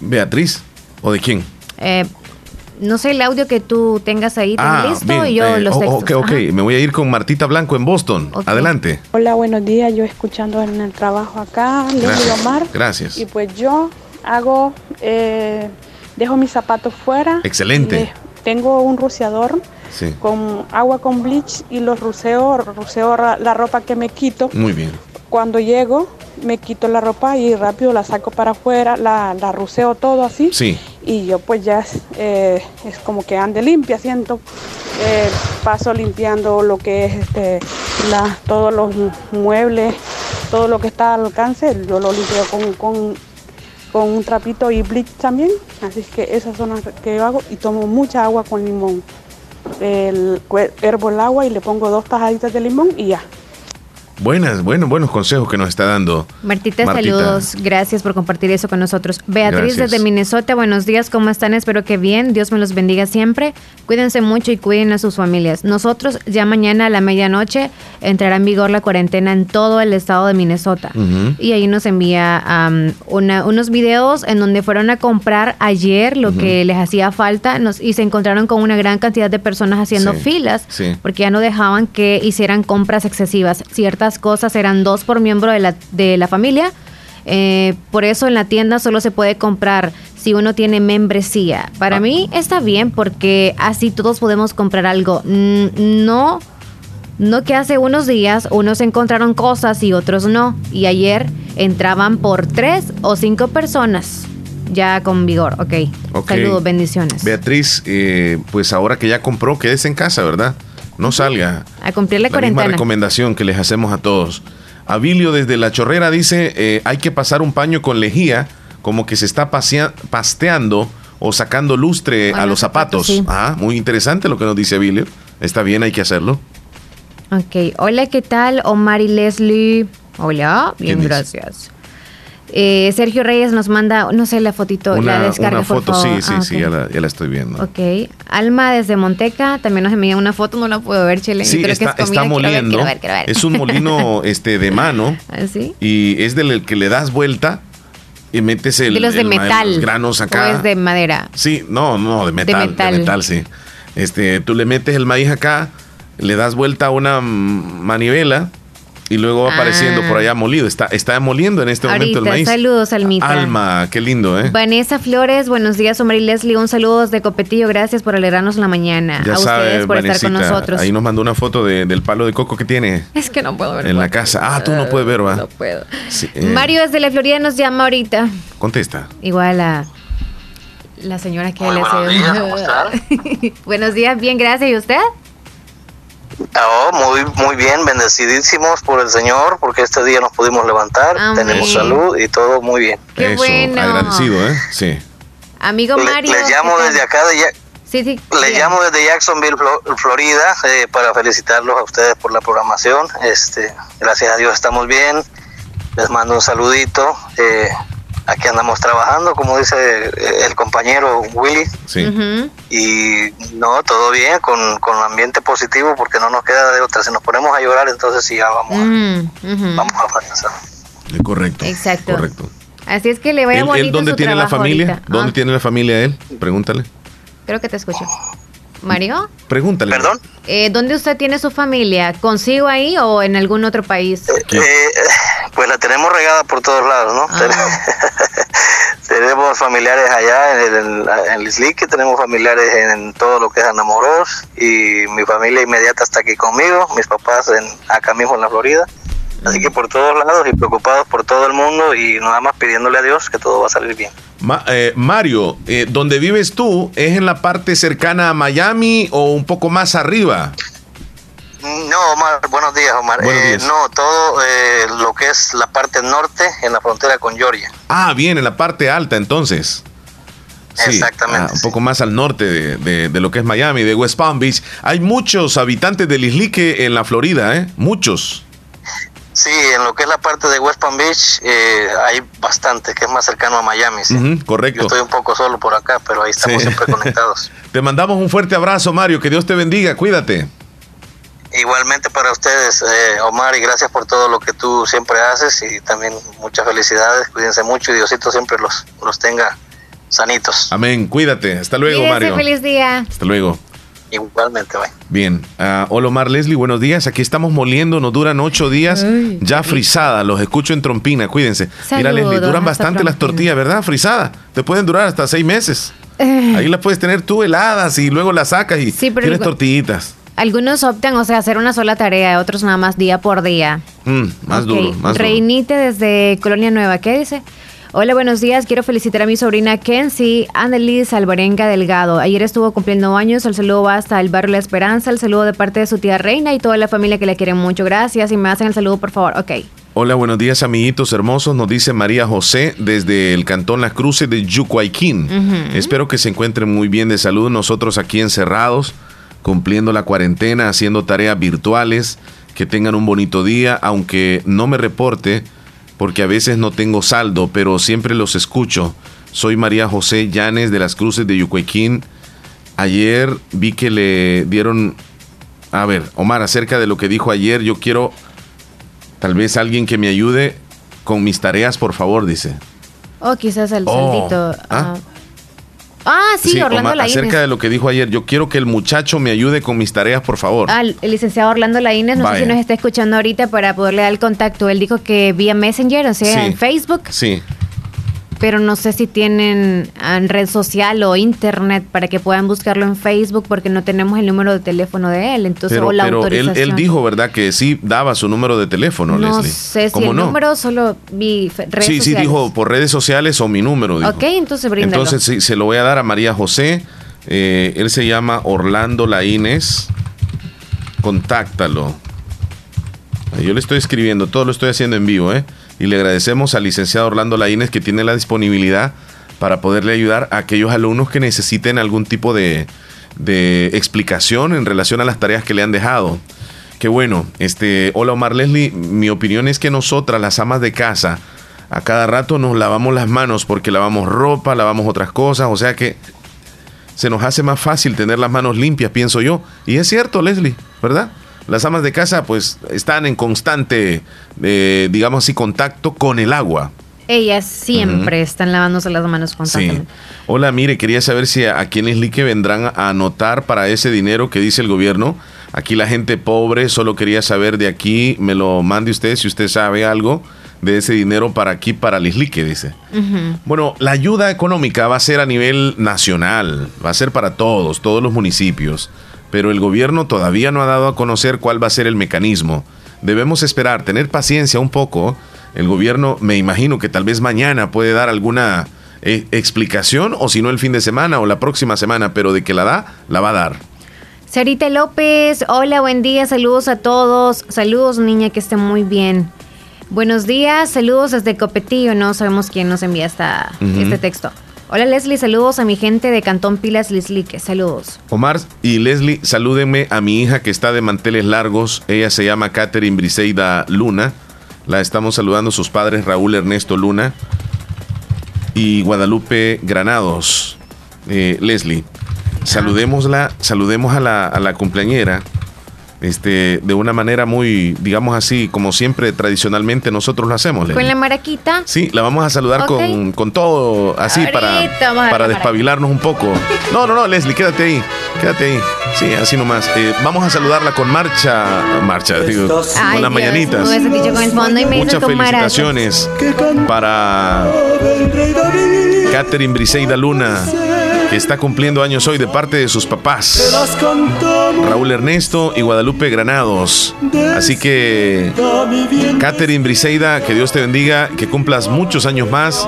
Beatriz, ¿o de quién? Eh, no sé el audio que tú tengas ahí ah, listo y yo eh, los textos. Ok, ok, me voy a ir con Martita Blanco en Boston. Adelante. Hola, buenos días. Yo escuchando en el trabajo acá, Leslie Omar. Gracias. Y pues yo hago, eh, dejo mis zapatos fuera. Excelente. tengo un rociador con agua con bleach y los ruceo, ruceo la ropa que me quito. Muy bien. Cuando llego, me quito la ropa y rápido la saco para afuera, la, la ruceo todo así. Sí. Y yo pues ya eh, es como que ande limpia, siento. Eh, paso limpiando lo que es este, la, todos los muebles, todo lo que está al alcance, yo lo limpio con, con, con un trapito y bleach también. Así que esas son las que yo hago y tomo mucha agua con limón. El, hervo el agua y le pongo dos tajaditas de limón y ya. Buenas, bueno, buenos consejos que nos está dando. Martita, saludos. Gracias por compartir eso con nosotros. Beatriz desde Minnesota, buenos días, ¿cómo están? Espero que bien. Dios me los bendiga siempre. Cuídense mucho y cuiden a sus familias. Nosotros ya mañana a la medianoche entrará en vigor la cuarentena en todo el estado de Minnesota. Y ahí nos envía unos videos en donde fueron a comprar ayer lo que les hacía falta nos, y se encontraron con una gran cantidad de personas haciendo filas porque ya no dejaban que hicieran compras excesivas. Ciertas cosas eran dos por miembro de la, de la familia. Eh, por eso en la tienda solo se puede comprar si uno tiene membresía. Para ah. mí está bien porque así todos podemos comprar algo. No, no que hace unos días unos encontraron cosas y otros no. Y ayer entraban por tres o cinco personas. Ya con vigor, ok. Saludos, bendiciones. Beatriz, eh, pues ahora que ya compró, quédese en casa, ¿verdad? No salga. A cumplir la, la cuarentena. Misma recomendación que les hacemos a todos. Abilio desde La Chorrera dice, eh, hay que pasar un paño con lejía, como que se está pasteando o sacando lustre a los zapatos. Ah, muy interesante lo que nos dice Abilio. Está bien, hay que hacerlo. Ok, hola, ¿qué tal? Omar y Leslie. Hola, bien, gracias. Eh, Sergio Reyes nos manda, no sé, la fotito, la descarga, una foto, sí, sí, ah, sí, ya la, ya la, estoy viendo. Ok. Alma desde Monteca también nos envía una foto, no la puedo ver, Chile. Sí, está, está moliendo. Es un molino este, de mano. ¿Ah, sí? Y es del que le das vuelta y metes el, de los de metal, los granos acá. O es de madera. Sí, no, no, de metal. De metal, de metal sí. Este, tú le metes el maíz acá, le das vuelta a una manivela y luego va apareciendo por ah. allá molido. Está, está moliendo en este momento el maíz. Saludos, Almita. Alma, qué lindo, ¿eh? Vanessa Flores, buenos días, Omar y Leslie. Un saludo de Copetillo. Gracias por alegrarnos la mañana. Ya a ustedes por estar con nosotros. Ahí nos mandó una foto del palo de coco que tiene. Es que no puedo ver. En la casa. Ah, tú no puedes ver, va. No puedo. Eh. Mario desde la Florida nos llama ahorita. Contesta. Igual a la señora que le buenos días, ¿cómo buenos días, bien, gracias. ¿Y usted? Oh, muy, muy bien, bendecidísimos por el Señor, porque este día nos pudimos levantar, tenemos salud y todo muy bien. Qué bueno. agradecido, ¿eh? Sí. Amigo Mario. Le, llamo desde acá, de sí, sí, le llamo desde Jacksonville, Florida, eh, para felicitarlos a ustedes por la programación. Este, gracias a Dios estamos bien. Les mando un saludito. Eh, aquí andamos trabajando, como dice el compañero Willy. Sí. Y no, todo bien, con, con ambiente positivo, porque no nos queda de otra. Si nos ponemos a llorar, entonces sí, ya vamos, a, vamos a fracasar. Correcto. Exacto. Correcto. Así es que le voy a ¿Él, dónde tiene la familia? ¿Dónde ah. tiene la familia él? Pregúntale. Creo que te escucho. Mario. Pregúntale. ¿Perdón? Eh, ¿Dónde usted tiene su familia? ¿Consigo ahí o en algún otro país? Eh, pues la tenemos regada por todos lados, ¿no? Ah. tenemos familiares allá en, el, en tenemos familiares en, todo lo que es Anamoros y mi familia inmediata está aquí conmigo, mis papás en, acá mismo en la Florida. Así que por todos lados y preocupados por todo el mundo y nada más pidiéndole a Dios que todo va a salir bien. Eh, Mario, eh, ¿dónde vives tú? ¿Es en la parte cercana a Miami o un poco más arriba? No, Omar, buenos días, Omar. Eh, no, todo lo que es la parte norte, en la frontera con Georgia. Ah, bien, en la parte alta entonces. Exactamente. Ah, un poco más al norte de, de, lo que es Miami, de West Palm Beach. Hay muchos habitantes del Islique en la Florida, ¿eh? Muchos. Sí, en lo que es la parte de West Palm Beach eh, hay bastante, que es más cercano a Miami. correcto. Yo estoy un poco solo por acá, pero ahí estamos siempre conectados. te mandamos un fuerte abrazo, Mario. Que Dios te bendiga. Cuídate. Igualmente para ustedes, eh, Omar, y gracias por todo lo que tú siempre haces y también muchas felicidades. Cuídense mucho y Diosito siempre los, los tenga sanitos. Amén. Cuídate. Hasta luego, Mario. Feliz día. Hasta luego. Igualmente, bye. Bien. Uh, hola, Omar Leslie, buenos días. Aquí estamos moliendo, nos duran ocho días ya frisada. Los escucho en trompina, cuídense. Mira, Leslie, duran bastante las tortillas, ¿verdad? Frisada. Te pueden durar hasta seis meses. Eh. Ahí las puedes tener tú heladas y luego las sacas y tienes tortillitas. Algunos optan, o sea, hacer una sola tarea, otros nada más día por día. Mm, más duro, más Reinite desde Colonia Nueva, ¿qué dice? Hola, buenos días. Quiero felicitar a mi sobrina Kenzie Annelies Alvarenga Delgado. Ayer estuvo cumpliendo años. El saludo va hasta el barrio La Esperanza. El saludo de parte de su tía Reina y toda la familia que le quiere mucho. Gracias. Y me hacen el saludo, por favor. Ok. Hola, buenos días, amiguitos hermosos. Nos dice María José desde el cantón Las Cruces de Yucuayquín. Espero que se encuentren muy bien de salud. Nosotros aquí encerrados, cumpliendo la cuarentena, haciendo tareas virtuales. Que tengan un bonito día, aunque no me reporte porque a veces no tengo saldo, pero siempre los escucho. Soy María José Llanes de las Cruces de Yucuequín. Ayer vi que le dieron... A ver, Omar, acerca de lo que dijo ayer, yo quiero tal vez alguien que me ayude con mis tareas, por favor, dice. Oh, quizás el oh, ¿ah? ah. Ah, sí, Orlando Laínez. Acerca de lo que dijo ayer, yo quiero que el muchacho me ayude con mis tareas, por favor. Ah, el licenciado Orlando Laínez, no sé si nos está escuchando ahorita para poderle dar el contacto. Él dijo que vía Messenger, o sea, en Facebook. Sí pero no sé si tienen en red social o internet para que puedan buscarlo en Facebook porque no tenemos el número de teléfono de él. Entonces, pero, o la pero él, él, dijo, ¿verdad? Que sí daba su número de teléfono, no Leslie. sé si el número solo vi redes Sí, sí, dijo por redes sociales o mi número. Dijo. Ok, entonces bríndalo. Entonces sí, se lo voy a dar a María José. Eh, él se llama Orlando Laínez. Contáctalo. Yo le estoy escribiendo, todo lo estoy haciendo en vivo, ¿eh? Y le agradecemos al licenciado Orlando Laínez que tiene la disponibilidad para poderle ayudar a aquellos alumnos que necesiten algún tipo de, explicación en relación a las tareas que le han dejado. Qué bueno, este, hola Omar Leslie, mi opinión es que nosotras, las amas de casa, a cada rato nos lavamos las manos porque lavamos ropa, lavamos otras cosas, o sea que se nos hace más fácil tener las manos limpias, pienso yo. Y es cierto, Leslie, ¿verdad? Las amas de casa pues están en constante, eh, digamos así, contacto con el agua. Ellas siempre están lavándose las manos constantemente. Sí. Hola, mire, quería saber si a, quienes Lique vendrán a anotar para ese dinero que dice el gobierno. Aquí la gente pobre, solo quería saber de aquí, me lo mande usted si usted sabe algo de ese dinero para aquí, para Lislique, dice. Bueno, la ayuda económica va a ser a nivel nacional, va a ser para todos, todos los municipios pero el gobierno todavía no ha dado a conocer cuál va a ser el mecanismo. Debemos esperar, tener paciencia un poco. El gobierno, me imagino que tal vez mañana puede dar alguna eh, explicación, o si no el fin de semana o la próxima semana, pero de que la da, la va a dar. Sarita López, hola, buen día, saludos a todos. Saludos, niña, que esté muy bien. Buenos días, saludos desde Copetillo, no sabemos quién nos envía esta, este texto. Hola Leslie, saludos a mi gente de Cantón Pilas Lislique, saludos. Omar y Leslie, salúdenme a mi hija que está de manteles largos, ella se llama Catherine Briseida Luna, la estamos saludando sus padres Raúl Ernesto Luna y Guadalupe Granados. Eh, Leslie, saludémosla, saludemos a la, a la cumpleañera este, de una manera muy, digamos así, como siempre tradicionalmente nosotros lo hacemos. Con la maraquita. Sí, la vamos a saludar con, con, todo así para, para despabilarnos un poco. No, no, no, Leslie, quédate ahí, quédate ahí. Sí, así nomás. Eh, vamos a saludarla con marcha, marcha, digo, con las mañanitas. Muchas felicitaciones para Catherine Briseida Luna que está cumpliendo años hoy de parte de sus papás, Raúl Ernesto y Guadalupe Granados. Así que, Catherine Briseida, que Dios te bendiga, que cumplas muchos años más.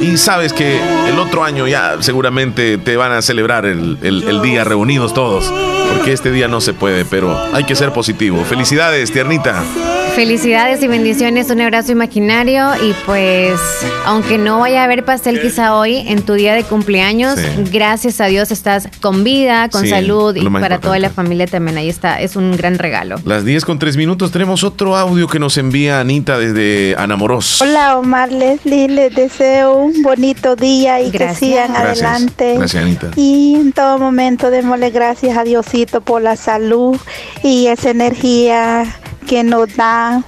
Y sabes que el otro año ya seguramente te van a celebrar el, el día reunidos todos, porque este día no se puede, pero hay que ser positivo. Felicidades, tiernita. Felicidades y bendiciones, un abrazo imaginario y pues aunque no vaya a haber pastel quizá hoy en tu día de cumpleaños, gracias a Dios estás con vida, con salud y para toda la familia también ahí está, es un gran regalo. Las 10 con 3 minutos tenemos otro audio que nos envía Anita desde Anamoros. Hola Omar Leslie, les deseo un bonito día y que sigan adelante. Gracias Anita. Y en todo momento démosle gracias a Por la salud y esa energía que nos da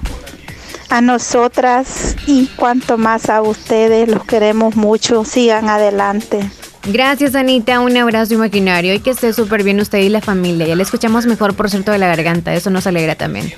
a nosotras y cuanto más a ustedes, los queremos mucho, sigan adelante. Gracias Anita, un abrazo imaginario y que esté súper bien usted y la familia. Ya le escuchamos mejor por cierto de la garganta, eso nos alegra también.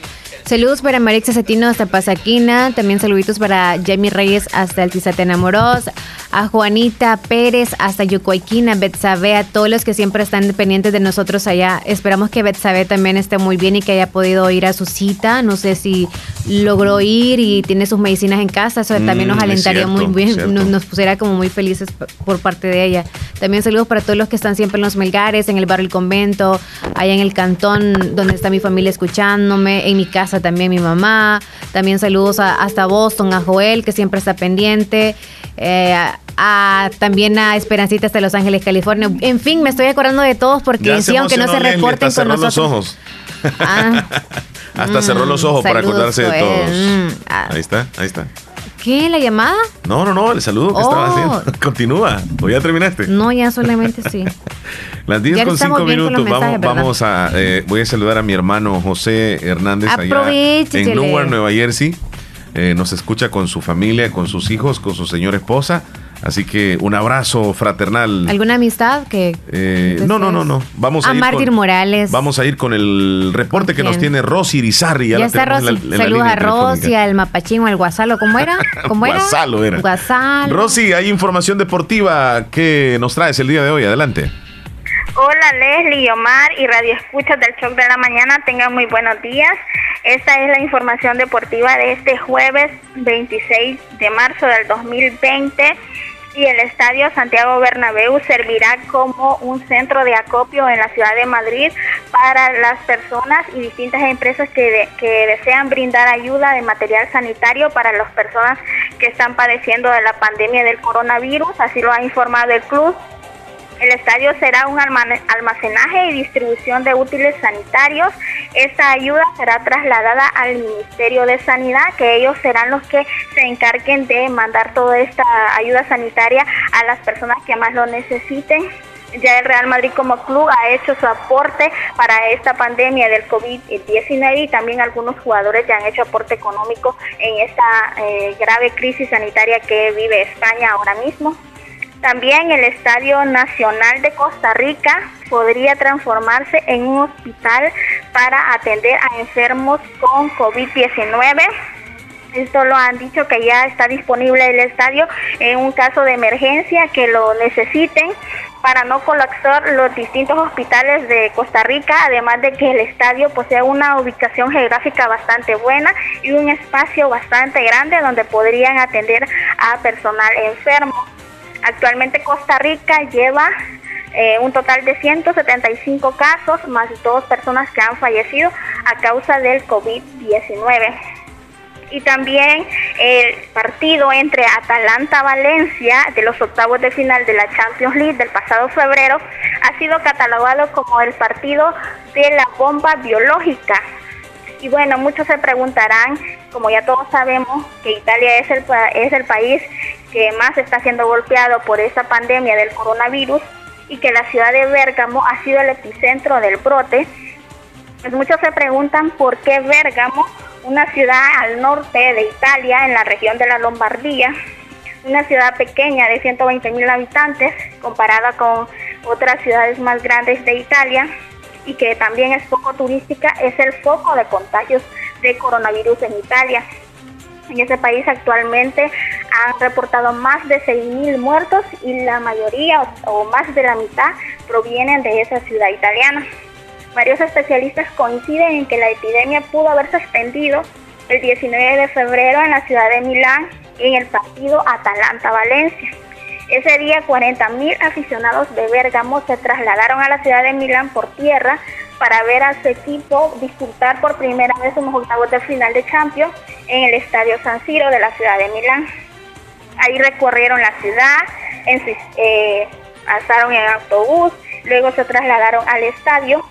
Saludos para Marixa Cetino hasta Pasaquina. También saluditos para Jamie Reyes hasta El Enamoros. A Juanita Pérez hasta Yucoiquina, Betsabe, a todos los que siempre están pendientes de nosotros allá. Esperamos que Betsabe también esté muy bien y que haya podido ir a su cita. No sé si logró ir y tiene sus medicinas en casa. Eso también nos mm, alentaría muy bien, nos, nos, pusiera como muy felices por parte de ella. También saludos para todos los que están siempre en los Melgares, en el barrio El Convento, allá en el cantón donde está mi familia escuchándome, en mi casa también mi mamá. También saludos hasta Boston, a Joel, que siempre está pendiente. Eh, a, también a Esperancita hasta Los Ángeles, California. En fin, me estoy acordando de todos porque sí, aunque no se reporten con nosotros. Los ojos. Ah. hasta cerró los ojos para acordarse de todos. Mm, ah. Ahí está, ahí está. ¿Qué? ¿La llamada? No, no, no, el saludo que estaba haciendo. Oh. Continúa. ¿O ya terminaste? No, ya solamente sí. Las 10 con 5 minutos. vamos, vamos a. Eh, voy a saludar a mi hermano José Hernández allá en Newark, Nueva Jersey. Eh, nos escucha con su familia, con sus hijos, con su señora esposa. Así que un abrazo fraternal. ¿Alguna amistad que.? Eh, no, no, no, no. Vamos a, a ir Morales. Vamos a ir con el reporte que nos tiene Rosy Irizarry. Ya, está Rosy. Saludos a Rosy, al Mapachín o al Guasalo. ¿Cómo era? ¿Cómo era? Guasalo era. Guasalo. Rosy, hay información deportiva que nos traes el día de hoy. Adelante. Hola Leslie, Omar y Radio Escuchas del Shock de la Mañana, tengan muy buenos días. Esta es la información deportiva de este jueves 26 de marzo del 2020 y el Estadio Santiago Bernabéu servirá como un centro de acopio en la ciudad de Madrid para las personas y distintas empresas que, que desean brindar ayuda de material sanitario para las personas que están padeciendo de la pandemia del coronavirus, así lo ha informado el club. El estadio será un almacenaje y distribución de útiles sanitarios. Esta ayuda será trasladada al Ministerio de Sanidad, que ellos serán los que se encarguen de mandar toda esta ayuda sanitaria a las personas que más lo necesiten. Ya el Real Madrid como club ha hecho su aporte para esta pandemia del COVID-19 y también algunos jugadores ya han hecho aporte económico en esta eh, grave crisis sanitaria que vive España ahora mismo. También el Estadio Nacional de Costa Rica podría transformarse en un hospital para atender a enfermos con COVID-19. Esto lo han dicho que ya está disponible el estadio en un caso de emergencia que lo necesiten para no colapsar los distintos hospitales de Costa Rica, además de que el estadio posee una ubicación geográfica bastante buena y un espacio bastante grande donde podrían atender a personal enfermo. Actualmente Costa Rica lleva eh, un total de 175 casos, más dos personas que han fallecido a causa del COVID-19. Y también el partido entre Atalanta-Valencia de los octavos de final de la Champions League del pasado febrero ha sido catalogado como el partido de la bomba biológica. Y bueno, muchos se preguntarán, como ya todos sabemos, que Italia es el país que más está siendo golpeado por esta pandemia del coronavirus y que la ciudad de Bérgamo ha sido el epicentro del brote, pues muchos se preguntan por qué Bérgamo, una ciudad al norte de Italia, en la región de la Lombardía, una ciudad pequeña de 120 mil habitantes, comparada con otras ciudades más grandes de Italia, y que también es poco turística, es el foco de contagios de coronavirus en Italia. En ese país actualmente han reportado más de 6.000 muertos y la mayoría o, más de la mitad provienen de esa ciudad italiana. Varios especialistas coinciden en que la epidemia pudo haberse extendido el 19 de febrero en la ciudad de Milán en el partido Atalanta-Valencia. Ese día 40.000 aficionados de Bérgamo se trasladaron a la ciudad de Milán por tierra para ver a su equipo disputar por primera vez unos octavos de final de Champions en el Estadio San Siro de la ciudad de Milán. Ahí recorrieron la ciudad, en, eh, pasaron en autobús, luego se trasladaron al estadio.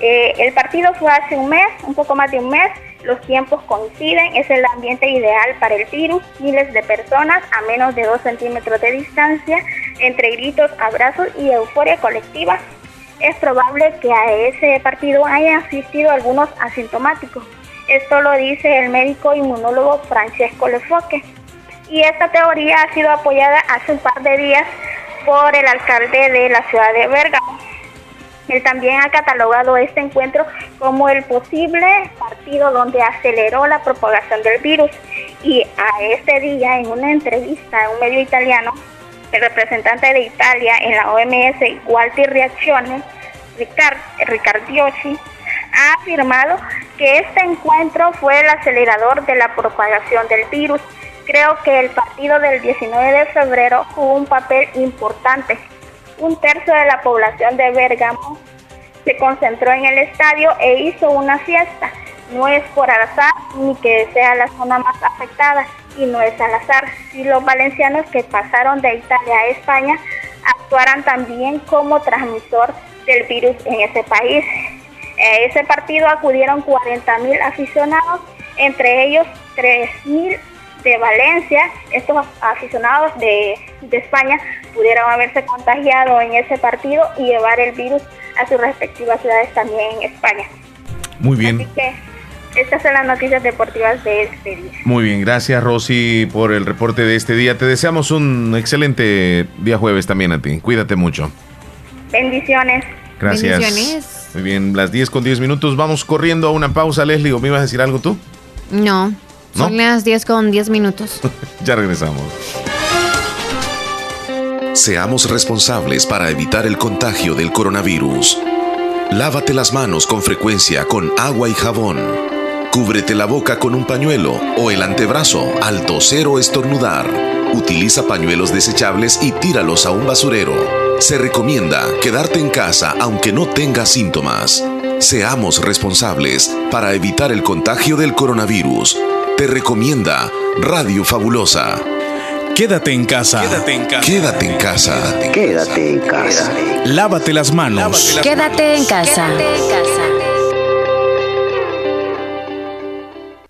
Eh, el partido fue hace un mes, un poco más de un mes, los tiempos coinciden, es el ambiente ideal para el virus, miles de personas a menos de 2 centímetros de distancia, entre gritos, abrazos y euforia colectiva. Es probable que a ese partido hayan asistido algunos asintomáticos. Esto lo dice el médico inmunólogo Francesco Lefoque. Y esta teoría ha sido apoyada hace un par de días por el alcalde de la ciudad de Bergamo. Él también ha catalogado este encuentro como el posible partido donde aceleró la propagación del virus. Y a este día, en una entrevista a un medio italiano, el representante de Italia en la OMS, Walter Reaccione, Ricard, ha afirmado que este encuentro fue el acelerador de la propagación del virus. Creo que el partido del 19 de febrero jugó un papel importante un tercio de la población de Bérgamo se concentró en el estadio e hizo una fiesta. No es por azar ni que sea la zona más afectada y no es al azar si los valencianos que pasaron de Italia a España actuaran también como transmisor del virus en ese país. A ese partido acudieron 40.000 aficionados, entre ellos 3.000 de Valencia, estos aficionados de, España pudieron haberse contagiado en ese partido y llevar el virus a sus respectivas ciudades también en España. Muy bien. Así que estas son las noticias deportivas de este día. Muy bien, gracias Rosy por el reporte de este día. Te deseamos un excelente día jueves también a ti. Cuídate mucho. Bendiciones. Gracias. Bendiciones. Muy bien, las 10 con 10 minutos. Vamos corriendo a una pausa, Leslie. ¿O me ibas a decir algo tú? No. Son las 10 con 10 minutos. ya regresamos. Seamos responsables para evitar el contagio del coronavirus. Lávate las manos con frecuencia con agua y jabón. Cúbrete la boca con un pañuelo o el antebrazo al toser o estornudar. Utiliza pañuelos desechables y tíralos a un basurero. Se recomienda quedarte en casa aunque no tengas síntomas. Seamos responsables para evitar el contagio del coronavirus te recomienda Radio Fabulosa. Quédate en casa. Quédate en casa. Quédate en casa. Quédate en casa. Lávate las manos. Quédate en casa. Quédate en casa.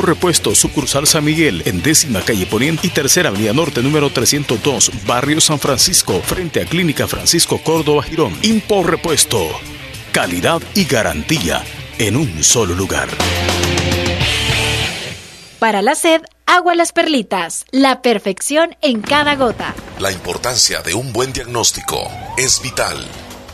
Impo Repuesto, sucursal San Miguel, en décima calle Poniente y tercera avenida norte número 302, barrio San Francisco, frente a Clínica Francisco Córdoba Girón. Impo Repuesto, calidad y garantía en un solo lugar. Para la sed, agua las perlitas, la perfección en cada gota. La importancia de un buen diagnóstico es vital.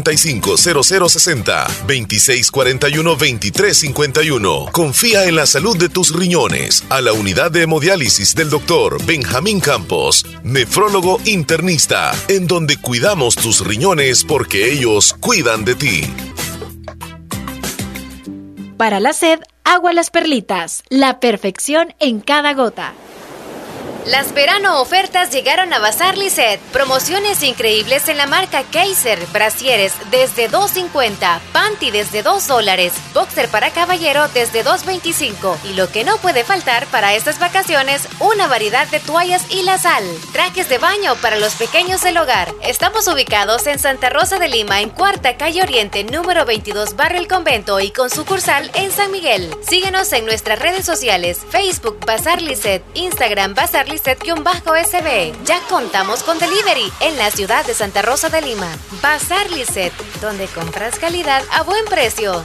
2641-2351. Confía en la salud de tus riñones a la unidad de hemodiálisis del doctor Benjamín Campos, nefrólogo internista, en donde cuidamos tus riñones porque ellos cuidan de ti. Para la sed, agua las perlitas, la perfección en cada gota. Las verano ofertas llegaron a Bazar Lisset. Promociones increíbles en la marca Kaiser. Brasieres desde 2.50. Panty desde 2 dólares. Boxer para caballero desde 2.25. Y lo que no puede faltar para estas vacaciones, una variedad de toallas y la sal. Trajes de baño para los pequeños del hogar. Estamos ubicados en Santa Rosa de Lima, en Cuarta Calle Oriente, número 22, Barrio El Convento y con sucursal en San Miguel. Síguenos en nuestras redes sociales. Facebook Bazar Lisset. Instagram Bazar sb Ya contamos con delivery en la ciudad de Santa Rosa de Lima. Bazar Lisset, donde compras calidad a buen precio.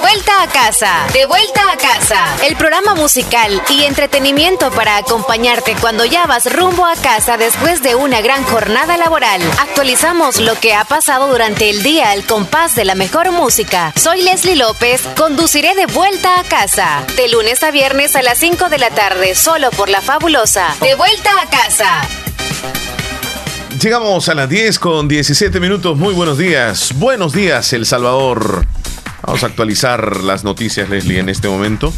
Vuelta a casa, de vuelta a casa. El programa musical y entretenimiento para acompañarte cuando ya vas rumbo a casa después de una gran jornada laboral. Actualizamos lo que ha pasado durante el día al compás de la mejor música. Soy Leslie López, conduciré de vuelta a casa. De lunes a viernes a las 5 de la tarde, solo por la fabulosa. De vuelta a casa. Llegamos a las 10 con 17 minutos. Muy buenos días. Buenos días, El Salvador. Vamos a actualizar las noticias, Leslie, en este momento.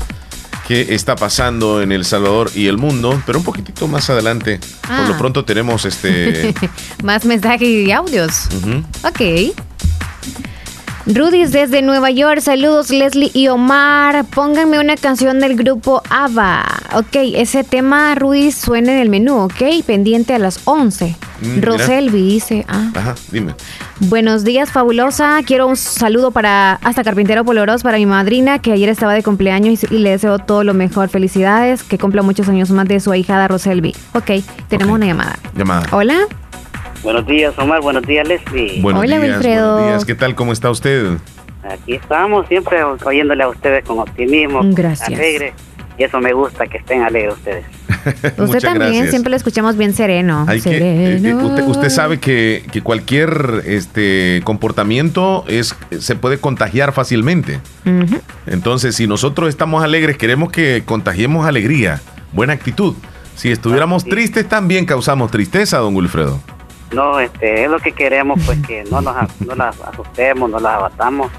¿Qué está pasando en El Salvador y el mundo? Pero un poquitito más adelante. Por lo ah. pronto tenemos este. más mensajes y audios. Ok. Rudy desde Nueva York, saludos Leslie y Omar. Pónganme una canción del grupo ABBA. Ok, ese tema Rudy suena en el menú, ok, pendiente a las 11. Mm, Roselvi dice, ah. Ajá, dime. Buenos días, fabulosa. Quiero un saludo para hasta Carpintero Poloros para mi madrina, que ayer estaba de cumpleaños y, le deseo todo lo mejor. Felicidades, que cumpla muchos años más de su ahijada Roselvi. Ok, tenemos una llamada. Llamada. Hola. Buenos días, Omar. Buenos días, Leslie. Buenos días, Buenos días. ¿Qué tal? ¿Cómo está usted? Aquí estamos, siempre oyéndole a ustedes con optimismo. Gracias. Alegre. Y eso me gusta, que estén alegres ustedes. usted también, siempre lo escuchamos bien sereno. Eh, eh, usted, sabe que, cualquier este comportamiento es se puede contagiar fácilmente. Entonces, si nosotros estamos alegres, queremos que contagiemos alegría, buena actitud. Si estuviéramos tristes, también causamos tristeza, don Wilfredo. No, este, es lo que queremos, pues que no nos, no las asustemos, no las abatamos,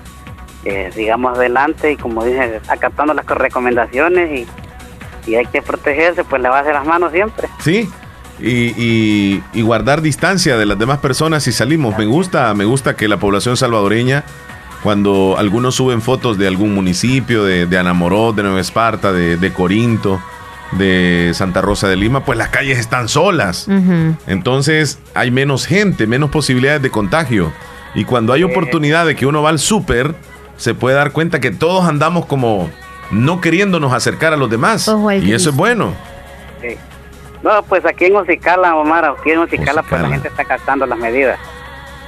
eh, sigamos adelante y como dije, acatando las recomendaciones y, y hay que protegerse, pues lavarse las manos siempre. Sí, y, y, guardar distancia de las demás personas si salimos. Me gusta, me gusta que la población salvadoreña, cuando algunos suben fotos de algún municipio, de, de Anamoró, de Nueva Esparta, de, de Corinto, de Santa Rosa de Lima, pues las calles están solas. Entonces hay menos gente, menos posibilidades de contagio. Y cuando hay oportunidad de que uno va al súper, se puede dar cuenta que todos andamos como no queriéndonos acercar a los demás. y eso es bueno. No, pues aquí en Ocicala, Omar, aquí en Ocicala, pues la gente está captando las medidas.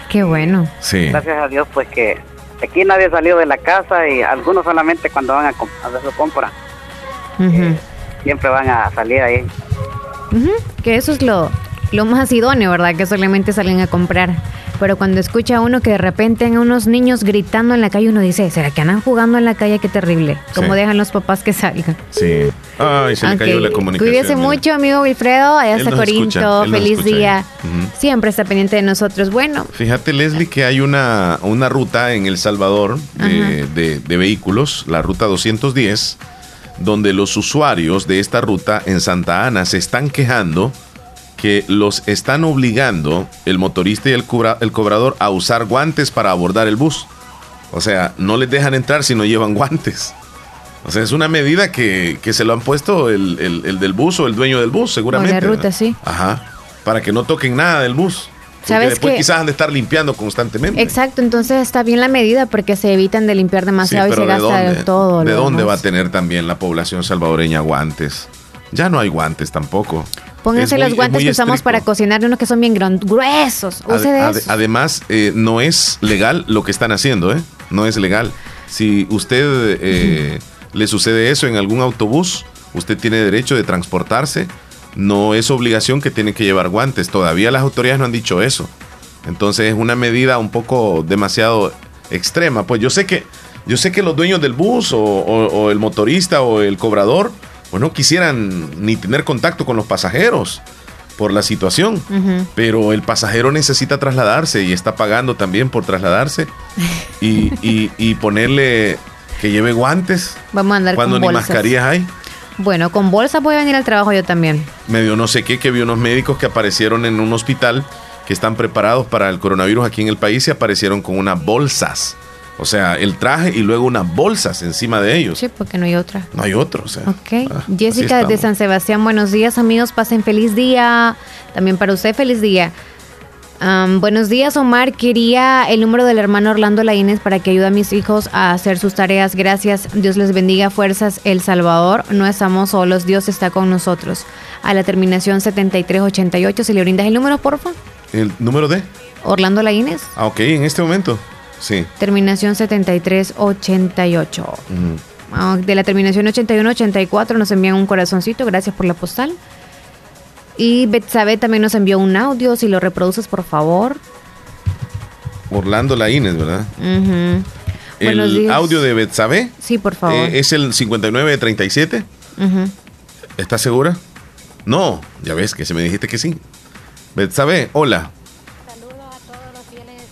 Qué bueno. Sí. Gracias a Dios, pues que aquí nadie ha salido de la casa y algunos solamente cuando van a, hacer su compra siempre van a salir ahí. Que eso es lo, lo más idóneo, ¿verdad? Que solamente salen a comprar. Pero cuando escucha uno que de repente hay unos niños gritando en la calle, uno dice, ¿será que andan jugando en la calle? Qué terrible. ¿Cómo dejan los papás que salgan? Sí. Ay, se le cayó la comunicación. Cuídese mucho, amigo Wilfredo. Allá está Corinto. Feliz día. Siempre está pendiente de nosotros. Bueno. Fíjate, Leslie, que hay una, una ruta en El Salvador de, de, de vehículos, la ruta 210 donde los usuarios de esta ruta en Santa Ana se están quejando que los están obligando el motorista y el, el cobrador a usar guantes para abordar el bus. O sea, no les dejan entrar si no llevan guantes. O sea, es una medida que, se lo han puesto el, del bus o el dueño del bus, seguramente. O la ruta, sí. Ajá. Para que no toquen nada del bus. Después quizás han de estar limpiando constantemente. Exacto, entonces está bien la medida porque se evitan de limpiar demasiado y se gasta todo. ¿De dónde va a tener también la población salvadoreña guantes? Ya no hay guantes tampoco. Pónganse los guantes que usamos para cocinar, unos que son bien gruesos. además, eh, no es legal lo que están haciendo, ¿eh? No es legal. Si usted eh, le sucede eso en algún autobús, usted tiene derecho de transportarse no es obligación que tienen que llevar guantes. Todavía las autoridades no han dicho eso. Entonces es una medida un poco demasiado extrema. Pues yo sé que, yo sé que los dueños del bus o, el motorista o el cobrador, pues no quisieran ni tener contacto con los pasajeros por la situación. Pero el pasajero necesita trasladarse y está pagando también por trasladarse y, y, ponerle que lleve guantes Vamos a andar cuando ni mascarillas hay. Bueno, con bolsa voy a venir al trabajo yo también. Me dio no sé qué, que vi unos médicos que aparecieron en un hospital que están preparados para el coronavirus aquí en el país y aparecieron con unas bolsas. O sea, el traje y luego unas bolsas encima de ellos. Sí, porque no hay otra. No hay otro, o sea. Ok. Ah, Jessica de San Sebastián, buenos días amigos, pasen feliz día. También para usted, feliz día buenos días, Omar. Quería el número del hermano Orlando Laínez para que ayude a mis hijos a hacer sus tareas. Gracias. Dios les bendiga. Fuerzas, El Salvador. No estamos solos. Dios está con nosotros. A la terminación 7388. Si le brindas el número, por favor. ¿El número de? Orlando Laínez. Ah, ok, en este momento. Sí. Terminación 7388. Ah, de la terminación 8184 nos envían un corazoncito. Gracias por la postal. Y Betsabe también nos envió un audio, si lo reproduces por favor. Orlando Laínez, ¿verdad? El audio de Betsabe. Sí, por favor. Eh, es el 5937. Uh ¿Estás segura? No, ya ves que se me dijiste que sí. Betsabe, hola. Saludos a todos los fieles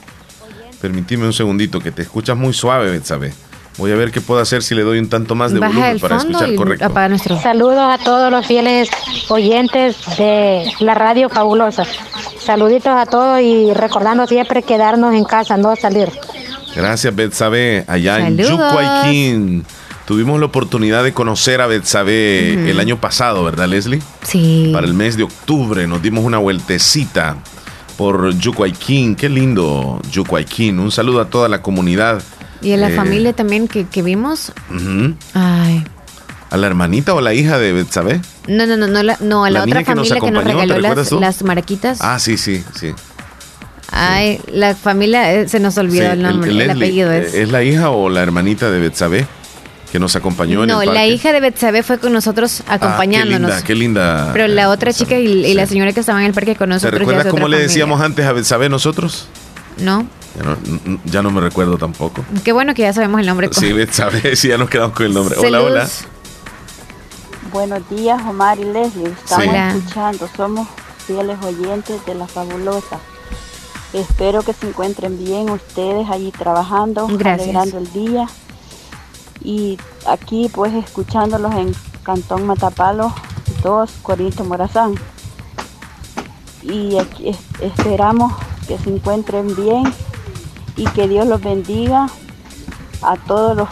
oyentes. Permitime un segundito, que te escuchas muy suave, Betsabe. Voy a ver qué puedo hacer si le doy un tanto más de volumen para escuchar correcto. Saludos a todos los fieles oyentes de la radio fabulosa. Saluditos a todos y recordando siempre quedarnos en casa, no salir. Gracias, Betsabe, allá en Yucuayquín. Tuvimos la oportunidad de conocer a Betsabe el año pasado, ¿verdad, Leslie? Sí. Para el mes de octubre nos dimos una vueltecita por Yucuayquín. Qué lindo, Yucuayquín. Un saludo a toda la comunidad y en la eh, familia también que, vimos. Ay. ¿A la hermanita o la hija de Betsabe? No, no, no, no, la, no a la, otra familia que nos regaló las, las, marquitas. Ah, sí, sí, sí. Ay, la familia, eh, se nos olvidó el nombre, el, apellido es. ¿Es la hija o la hermanita de Betsabé? que nos acompañó en el No, la hija de Betsabé fue con nosotros acompañándonos. Ah, qué linda, qué linda. Pero la otra chica y, la señora que estaba en el parque con nosotros. ¿Te recuerdas cómo le decíamos antes a Betsabé nosotros? No. Ya no, me recuerdo tampoco. Qué bueno que ya sabemos el nombre. Sí, Betsabé, sí, ya nos quedamos con el nombre. Hola, hola. Buenos días, Omar y Leslie. Estamos escuchando, somos fieles oyentes de la fabulosa. Espero que se encuentren bien ustedes allí trabajando, alegrando el día. Y aquí pues escuchándolos en Cantón Matapalo 2, Corinto Morazán. Y esperamos que se encuentren bien y que Dios los bendiga a todos los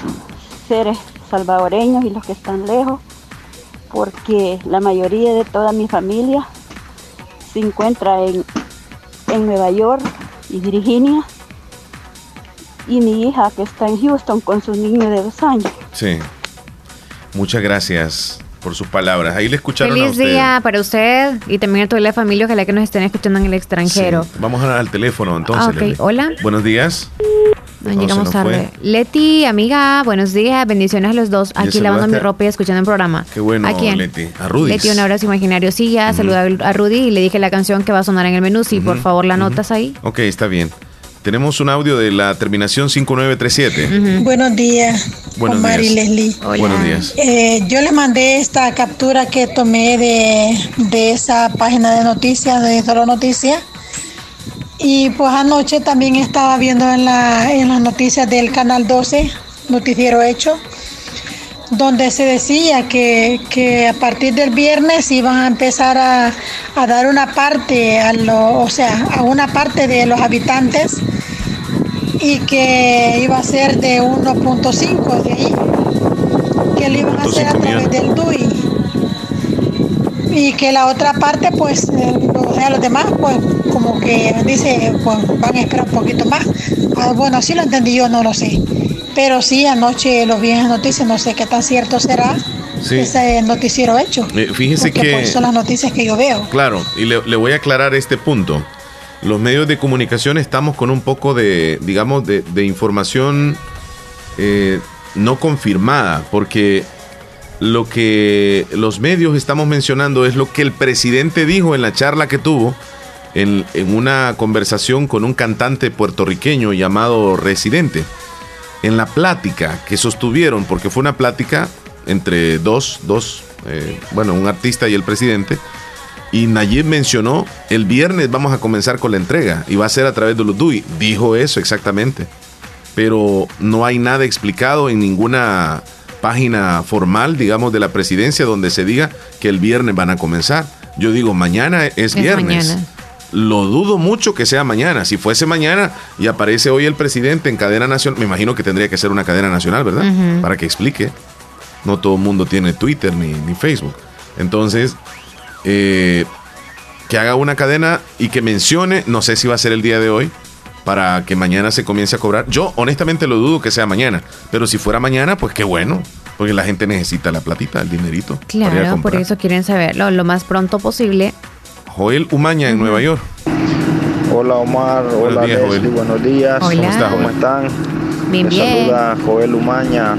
seres salvadoreños y los que están lejos, porque la mayoría de toda mi familia se encuentra en en Nueva York y Virginia. Y mi hija que está en Houston con su niño de dos años. Sí. Muchas gracias por sus palabras. Ahí le escucharon Feliz día para usted y también a toda la familia, ojalá que nos estén escuchando en el extranjero. Vamos al teléfono entonces. Ah, Hola. Buenos días. llegamos tarde. Leti, amiga, buenos días, bendiciones a los dos. Aquí lavando mi ropa y escuchando el programa. Qué bueno, ¿A quién? Leti. A Rudy. Leti, un abrazo imaginario. Sí, ya saluda a Rudy y le dije la canción que va a sonar en el menú. Sí, por favor, la notas ahí. Ok, está bien. Tenemos un audio de la terminación 5937. Buenos días, Buenos Omar y Leslie. Buenos días. Eh, yo le mandé esta captura que tomé de, de esa página de noticias, de Solo Noticias. Y pues anoche también estaba viendo en, la, en las noticias del Canal 12, Noticiero Hecho, donde se decía que, que, a partir del viernes iban a empezar a, a dar una parte a lo, o sea, a una parte de los habitantes y que iba a ser de 1.5 de ahí, que lo iban a hacer a través del DUI. Y que la otra parte, pues, eh, los demás, pues, como que dice, pues van a esperar un poquito más. Ah, bueno, así lo entendí yo, no lo sé. Pero sí, anoche lo vi en las noticias, no sé qué tan cierto será ese noticiero hecho. Eh, fíjese que... Pues, son las noticias que yo veo. Claro, y le, le voy a aclarar este punto los medios de comunicación estamos con un poco de, digamos, de, información eh, no confirmada, porque lo que los medios estamos mencionando es lo que el presidente dijo en la charla que tuvo en, una conversación con un cantante puertorriqueño llamado Residente. En la plática que sostuvieron, porque fue una plática entre dos, dos, eh, bueno, un artista y el presidente, y Nayib mencionó, el viernes vamos a comenzar con la entrega y va a ser a través de los DUI. Dijo eso exactamente. Pero no hay nada explicado en ninguna página formal, digamos, de la presidencia donde se diga que el viernes van a comenzar. Yo digo, mañana es, viernes. Lo dudo mucho que sea mañana. Si fuese mañana y aparece hoy el presidente en cadena nacional, me imagino que tendría que ser una cadena nacional, ¿verdad? Para que explique. No todo el mundo tiene Twitter ni, ni Facebook. Entonces, eh, que haga una cadena y que mencione, no sé si va a ser el día de hoy, para que mañana se comience a cobrar. Yo honestamente lo dudo que sea mañana, pero si fuera mañana, pues qué bueno, porque la gente necesita la platita, el dinerito. Claro, por eso quieren saberlo lo más pronto posible. Joel Umaña en Nueva York. Hola Omar, hola Leslie, buenos días. ¿Cómo, estás, ¿Cómo están? Bien, bien. saluda Joel Umaña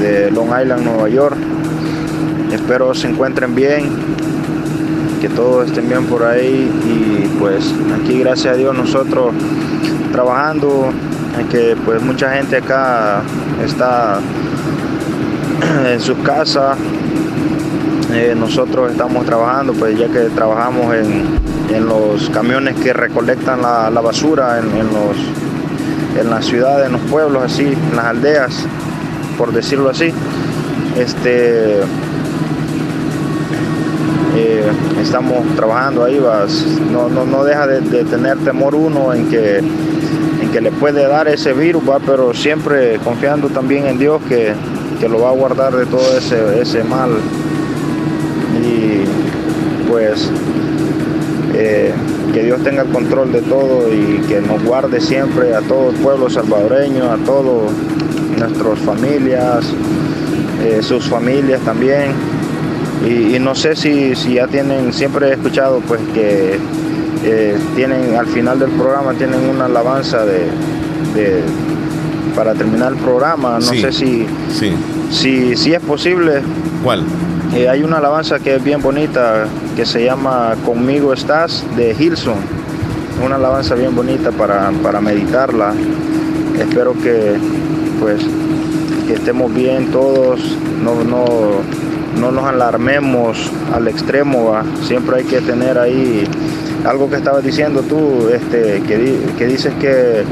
de Long Island, Nueva York. Espero se encuentren bien que todos estén bien por ahí y pues aquí gracias a Dios nosotros trabajando, que pues mucha gente acá está en sus casas, nosotros estamos trabajando pues ya que trabajamos en, los camiones que recolectan la, basura en, los en las ciudades, en los pueblos así, en las aldeas, por decirlo así. Este eh, estamos trabajando ahí, vas, no, no, no deja de, tener temor uno en que, en que le puede dar ese virus, ¿va? pero siempre confiando también en Dios que, lo va a guardar de todo ese, ese mal. Y pues eh, que Dios tenga el control de todo y que nos guarde siempre a todo el pueblo salvadoreño, a todas nuestras familias, eh, sus familias también y, no sé si, si, ya tienen, siempre he escuchado pues que, eh, tienen al final del programa tienen una alabanza de, para terminar el programa. No sé si, si, si es posible. ¿Cuál? Eh, hay una alabanza que es bien bonita que se llama Conmigo estás de Hilson. Una alabanza bien bonita para, para meditarla. Espero que pues que estemos bien todos, no, no, no nos alarmemos al extremo, siempre hay que tener ahí algo que estabas diciendo tú, este, que, dices que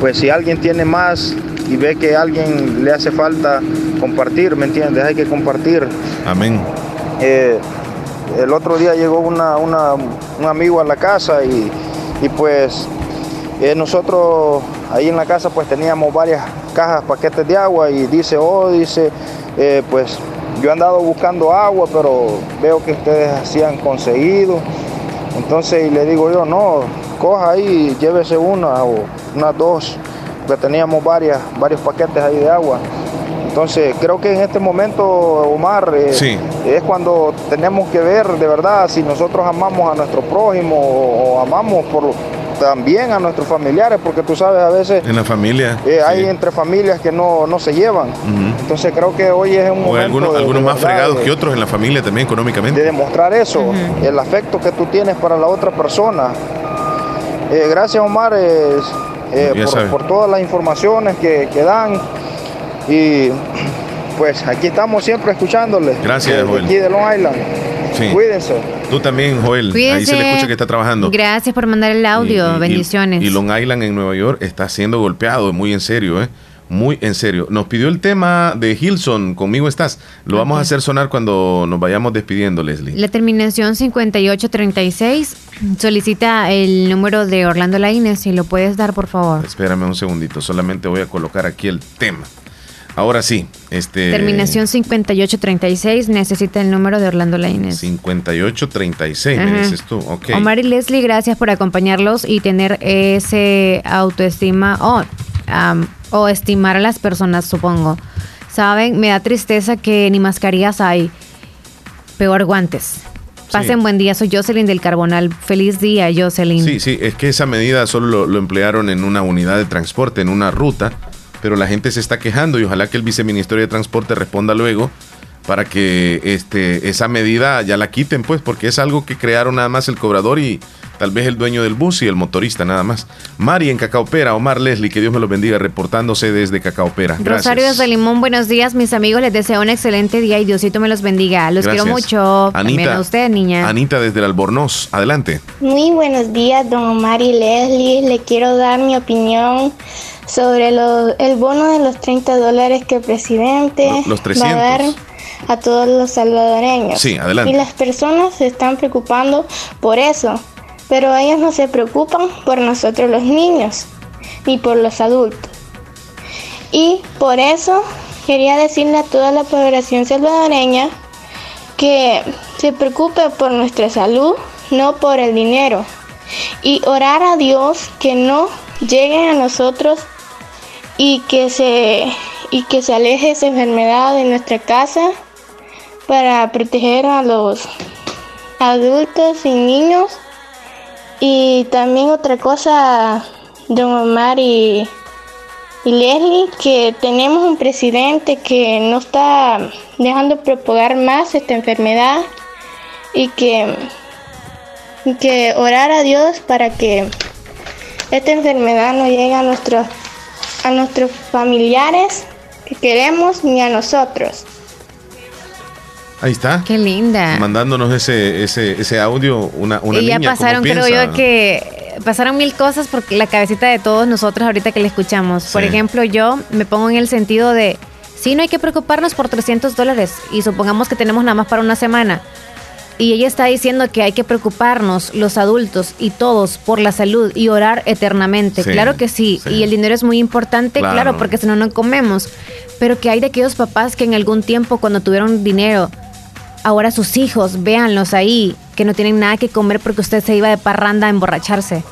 pues si alguien tiene más y ve que a alguien le hace falta compartir, ¿me entiendes? Hay que compartir. Amén. Eh, el otro día llegó una, un amigo a la casa y, pues eh, nosotros ahí en la casa pues teníamos varias cajas, paquetes de agua y dice, oh, dice, eh, pues yo he andado buscando agua, pero veo que ustedes así han conseguido. Entonces y le digo yo, no, coja ahí, llévese una o unas dos, porque teníamos varias, varios paquetes ahí de agua. Entonces creo que en este momento, Omar, eh, es cuando tenemos que ver de verdad si nosotros amamos a nuestro prójimo o amamos por, también a nuestros familiares, porque tú sabes, a veces... En la familia. Eh, hay entre familias que no, se llevan. Entonces creo que hoy es un momento... algunos, algunos más fregados que otros en la familia también económicamente. De demostrar eso, el afecto que tú tienes para la otra persona. Eh, gracias Omar eh, por, todas las informaciones que, que dan y pues aquí estamos siempre escuchándoles. Gracias, Aquí de Long Island. Cuídense. Tú también, Joel. Ahí se le escucha que está trabajando. Gracias por mandar el audio. Bendiciones. Y, Long Island en Nueva York está siendo golpeado, muy en serio, ¿eh? Muy en serio. Nos pidió el tema de Hilson, conmigo estás. Lo vamos a hacer sonar cuando nos vayamos despidiendo, Leslie. La terminación 5836 solicita el número de Orlando Laines, si lo puedes dar, por favor. Espérame un segundito, solamente voy a colocar aquí el tema. Ahora sí, este... Terminación 5836, necesita el número de Orlando Lainez. 5836, me dices tú, ok. Omar y Leslie, gracias por acompañarlos y tener ese autoestima o, o estimar a las personas, supongo. Saben, me da tristeza que ni mascarillas hay, peor guantes. Pasen buen día, soy Jocelyn del Carbonal. Feliz día, Jocelyn. Sí, sí, es que esa medida solo lo emplearon en una unidad de transporte, en una ruta pero la gente se está quejando y ojalá que el viceministerio de Transporte responda luego para que este, esa medida ya la quiten, pues, porque es algo que crearon nada más el cobrador y tal vez el dueño del bus y el motorista, nada más. Mari en Cacaopera, Omar Leslie, que Dios me lo bendiga, reportándose desde Cacaopera. Gracias. Rosario desde Limón, buenos días, mis amigos, les deseo un excelente día y Diosito me los bendiga. Los quiero mucho. Anita, a usted, niña. Anita desde el Albornoz, adelante. Muy buenos días, don Omar y Leslie, le quiero dar mi opinión sobre el bono de los 30 dólares que el presidente va a dar a todos los salvadoreños. Sí, adelante. Y las personas se están preocupando por eso, pero ellos no se preocupan por nosotros los niños, ni por los adultos. Y por eso quería decirle a toda la población salvadoreña que se preocupe por nuestra salud, no por el dinero. Y orar a Dios que no lleguen a nosotros y que se y que se aleje esa enfermedad de nuestra casa para proteger a los adultos y niños y también otra cosa don Omar y, y Leslie que tenemos un presidente que no está dejando propagar más esta enfermedad y que, que orar a Dios para que esta enfermedad no llegue a nuestros a nuestros familiares que queremos ni a nosotros. Ahí está. Qué linda. Mandándonos ese, ese, ese audio, una, una y ya pasaron, creo yo, que pasaron mil cosas por la cabecita de todos nosotros ahorita que le escuchamos. Por ejemplo, yo me pongo en el sentido de, sí, no hay que preocuparnos por 300 dólares y supongamos que tenemos nada más para una semana. Y ella está diciendo que hay que preocuparnos, los adultos y todos, por la salud y orar eternamente. claro que sí. Y el dinero es muy importante, claro, porque si no, no comemos. Pero que hay de aquellos papás que en algún tiempo, cuando tuvieron dinero, ahora sus hijos, véanlos ahí, que no tienen nada que comer porque usted se iba de parranda a emborracharse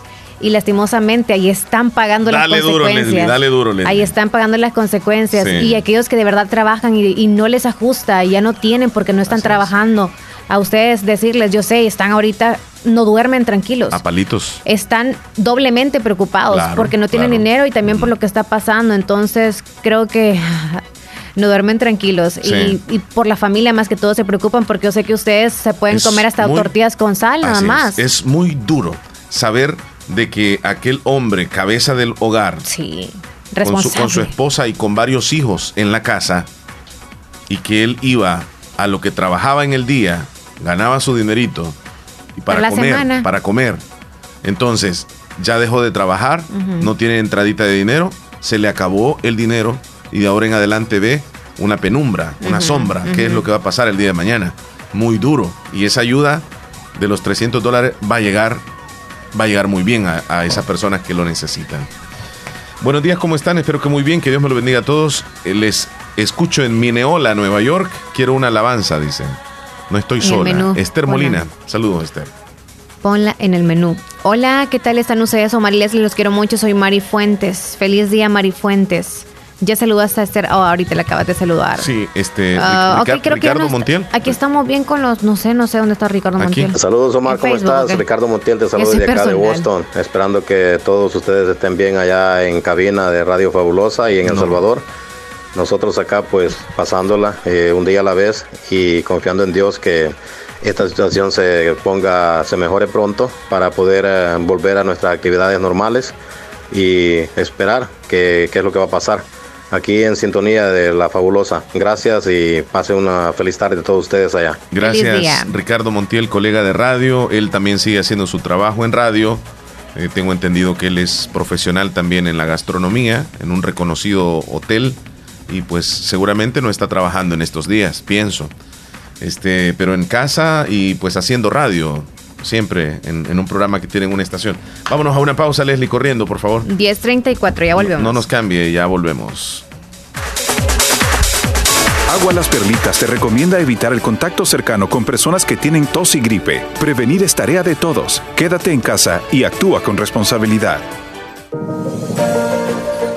y lastimosamente ahí están pagando las consecuencias. dale duro, Ahí están pagando las consecuencias y aquellos que de verdad trabajan y, no les ajusta y ya no tienen porque no están trabajando a ustedes decirles, yo sé, están ahorita, no duermen tranquilos. A palitos. Están doblemente preocupados porque no tienen dinero y también por lo que está pasando. Entonces, creo que no duermen tranquilos. Y, por la familia más que todo se preocupan porque yo sé que ustedes se pueden comer hasta tortillas con sal nada más. Es. muy duro saber de que aquel hombre, cabeza del hogar, sí, con, su, con su esposa y con varios hijos en la casa, y que él iba a lo que trabajaba en el día, ganaba su dinerito y para comer, para comer. Entonces, ya dejó de trabajar, no tiene entradita de dinero, se le acabó el dinero y de ahora en adelante ve una penumbra, una sombra, qué es lo que va a pasar el día de mañana. Muy duro. Y esa ayuda de los 300 dólares va a llegar, va a llegar muy bien a, a esas personas que lo necesitan. Buenos días, ¿cómo están? Espero que muy bien, que Dios me lo bendiga a todos. Les escucho en Mineola, Nueva York. Quiero una alabanza, dicen. No estoy sola. Esther Molina. Saludos, Esther. Ponla en el menú. Hola, ¿qué tal están ustedes? Omar Leslie, los quiero mucho. Soy Mari Fuentes. Feliz día, Mari Fuentes. Ya saludaste a Esther. Oh, ahorita le acabas de saludar. Sí, este. Uh, Ricardo Montiel. Aquí estamos bien con los. No sé, no sé dónde está Ricardo Montiel. Saludos, Omar. ¿Cómo estás? Ricardo Montiel te saludo de acá de Boston. Esperando que todos ustedes estén bien allá en cabina de Radio Fabulosa y en El Salvador. Nosotros acá, pues, pasándola eh, un día a la vez y confiando en Dios que esta situación se ponga, se mejore pronto para poder eh, volver a nuestras actividades normales y esperar qué es lo que va a pasar aquí en sintonía de la fabulosa. Gracias y pase una feliz tarde a todos ustedes allá. Gracias, Ricardo Montiel, colega de radio. Él también sigue haciendo su trabajo en radio. Eh, tengo entendido que él es profesional también en la gastronomía, en un reconocido hotel. Y pues seguramente no está trabajando en estos días, pienso. Este, pero en casa y pues haciendo radio siempre en, un programa que tienen una estación. Vámonos a una pausa, Leslie, corriendo, por favor. 10.34, ya volvemos. No, nos cambie, ya volvemos. Agua Las Perlitas te recomienda evitar el contacto cercano con personas que tienen tos y gripe. Prevenir es tarea de todos. Quédate en casa y actúa con responsabilidad.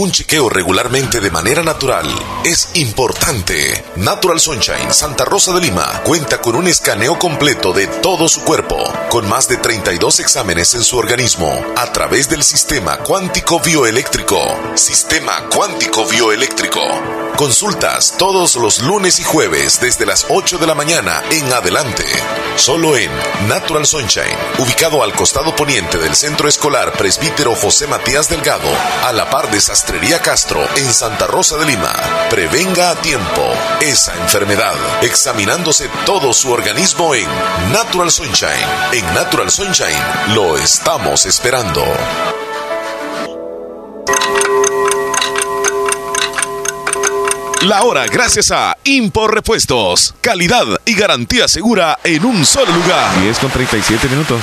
Un chequeo regularmente de manera natural es importante. Natural Sunshine Santa Rosa de Lima cuenta con un escaneo completo de todo su cuerpo, con más de 32 exámenes en su organismo, a través del sistema cuántico bioeléctrico. Sistema cuántico bioeléctrico. Consultas todos los lunes y jueves desde las 8 de la mañana en adelante. Solo en Natural Sunshine, ubicado al costado poniente del Centro Escolar Presbítero José Matías Delgado, a la par de Sastrería Castro en Santa Rosa de Lima. Prevenga a tiempo esa enfermedad, examinándose todo su organismo en Natural Sunshine. En Natural Sunshine lo estamos esperando. La hora gracias a Impor Repuestos. Calidad y garantía segura en un solo lugar. 10 con 37 minutos.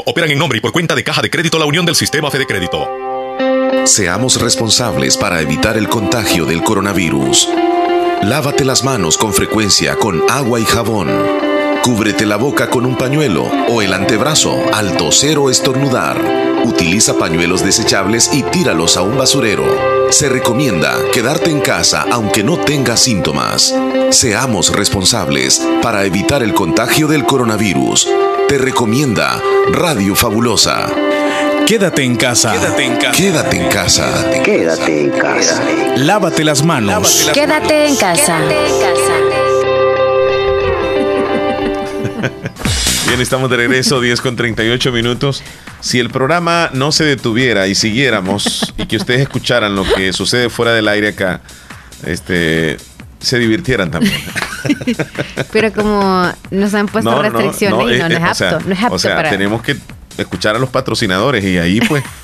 operan en nombre y por cuenta de Caja de Crédito La Unión del Sistema Fede Crédito. Seamos responsables para evitar el contagio del coronavirus. Lávate las manos con frecuencia con agua y jabón. Cúbrete la boca con un pañuelo o el antebrazo al toser o estornudar. Utiliza pañuelos desechables y tíralos a un basurero. Se recomienda quedarte en casa aunque no tengas síntomas. Seamos responsables para evitar el contagio del coronavirus. Te recomienda Radio Fabulosa. Quédate en casa. Quédate en casa. Quédate en casa. Quédate en casa. Lávate las manos. Quédate en casa. Bien, estamos de regreso, 10 con 38 minutos. Si el programa no se detuviera y siguiéramos y que ustedes escucharan lo que sucede fuera del aire acá, este, se divirtieran también. Pero como nos han puesto restricciones y no, no, es apto, no es apto o sea, tenemos que escuchar a los patrocinadores y ahí pues.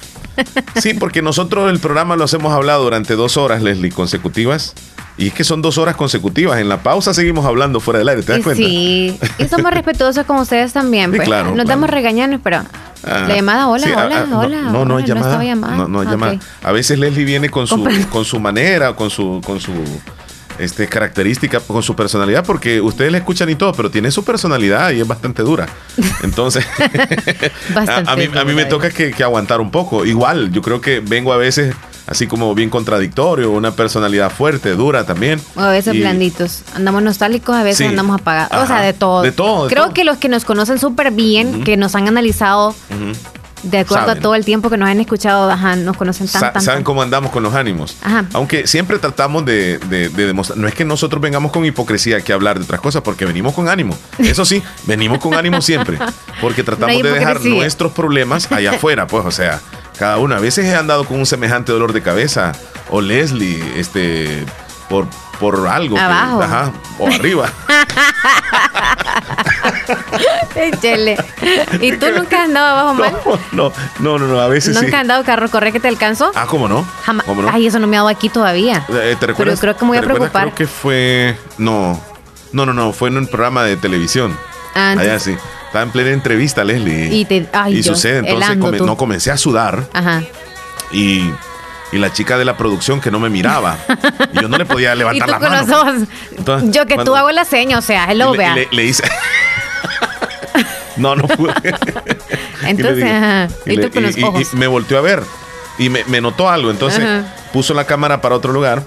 Sí, porque nosotros el programa lo hemos hablado durante dos horas, Leslie, consecutivas. Y es que son dos horas consecutivas. En la pausa seguimos hablando fuera del aire, ¿te das cuenta? Sí, y somos respetuosos con ustedes también. Pues. claro, Nos damos regaños, pero Ah, la llamada, hola, sí, hola, ah, no, hola. No, no, hay hola, llamada. estaba llamada. No, no llamada. A veces Leslie viene con su, con su manera, con su, con su este, característica, con su personalidad, porque ustedes le escuchan y todo, pero tiene su personalidad y es bastante dura. Entonces, a, a mí, a mí me toca que, que aguantar un poco. Igual, yo creo que vengo a veces así como bien contradictorio, una personalidad fuerte, dura también. O a veces Y- blanditos. Andamos nostálgicos, a veces Sí. andamos apagados. O sea, de todo. De todo, de Creo todo. que los que nos conocen súper bien, que nos han analizado Ujú. De acuerdo Saben. a todo el tiempo que nos han escuchado, ajá, nos conocen tan, Sa- tan, saben cómo andamos con los ánimos. Ajá. Aunque siempre tratamos de, de- de demostrar, no es que nosotros vengamos con hipocresía que hablar de otras cosas, porque venimos con ánimo. Eso sí, venimos con ánimo siempre, porque tratamos No de dejar nuestros problemas allá afuera, pues, o sea, cada uno. A veces he andado con un semejante dolor de cabeza, o Leslie, este, por, por algo. que- Abajo. ajá, o arriba. Échele. ¿Y tú nunca has andado abajo mal? No, no, no, no, a veces sí. ¿Nunca has andado carro correr que te alcanzó? Ah, ¿cómo no? Jamás. ¿Cómo no? Ay, eso no me ha dado aquí todavía. Eh, ¿Te recuerdas? creo que me voy ¿te a preocupar. Creo que fue. No. No, no, no. Fue en un programa de televisión. Ah, Allá sí. Estaba en plena entrevista, Leslie. Y te- ay, y sucede. Entonces come- no comencé a sudar. Ajá. Y, y la chica de la producción que no me miraba. y yo no le podía Y levantar tú la con mano. los ojos. Entonces, Yo que cuando- tú hago la seña, o sea, hello, vea. le- le hice. no, no pude. Y le Entonces, y Y tú con los y- y- ojos. y me volteó a ver. Y me, me notó algo. Entonces Ajá. puso la cámara para otro lugar.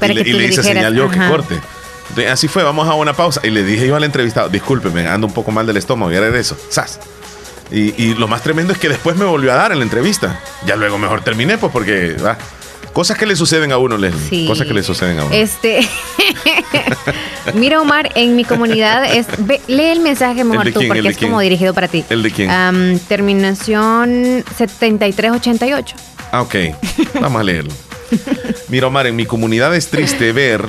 Para y le, que y hice señal yo que corte. Entonces, así fue, vamos a una pausa. Y le dije yo al entrevistado, discúlpeme, ando un poco mal del estómago, ya regreso. ¡Sas! Y, y lo más tremendo es que después me volvió a dar en la entrevista. Ya luego mejor terminé, pues porque. Cosas que le suceden a uno, Leslie. Sí. Cosas que le suceden a uno. Este. Mira, Omar, en mi comunidad es. ve- lee el mensaje mejor tú, porque es como dirigido para ti. ¿El de quién? Am, terminación 7388. Ah, ok. Vamos a leerlo. Mira, Omar, en mi comunidad es triste ver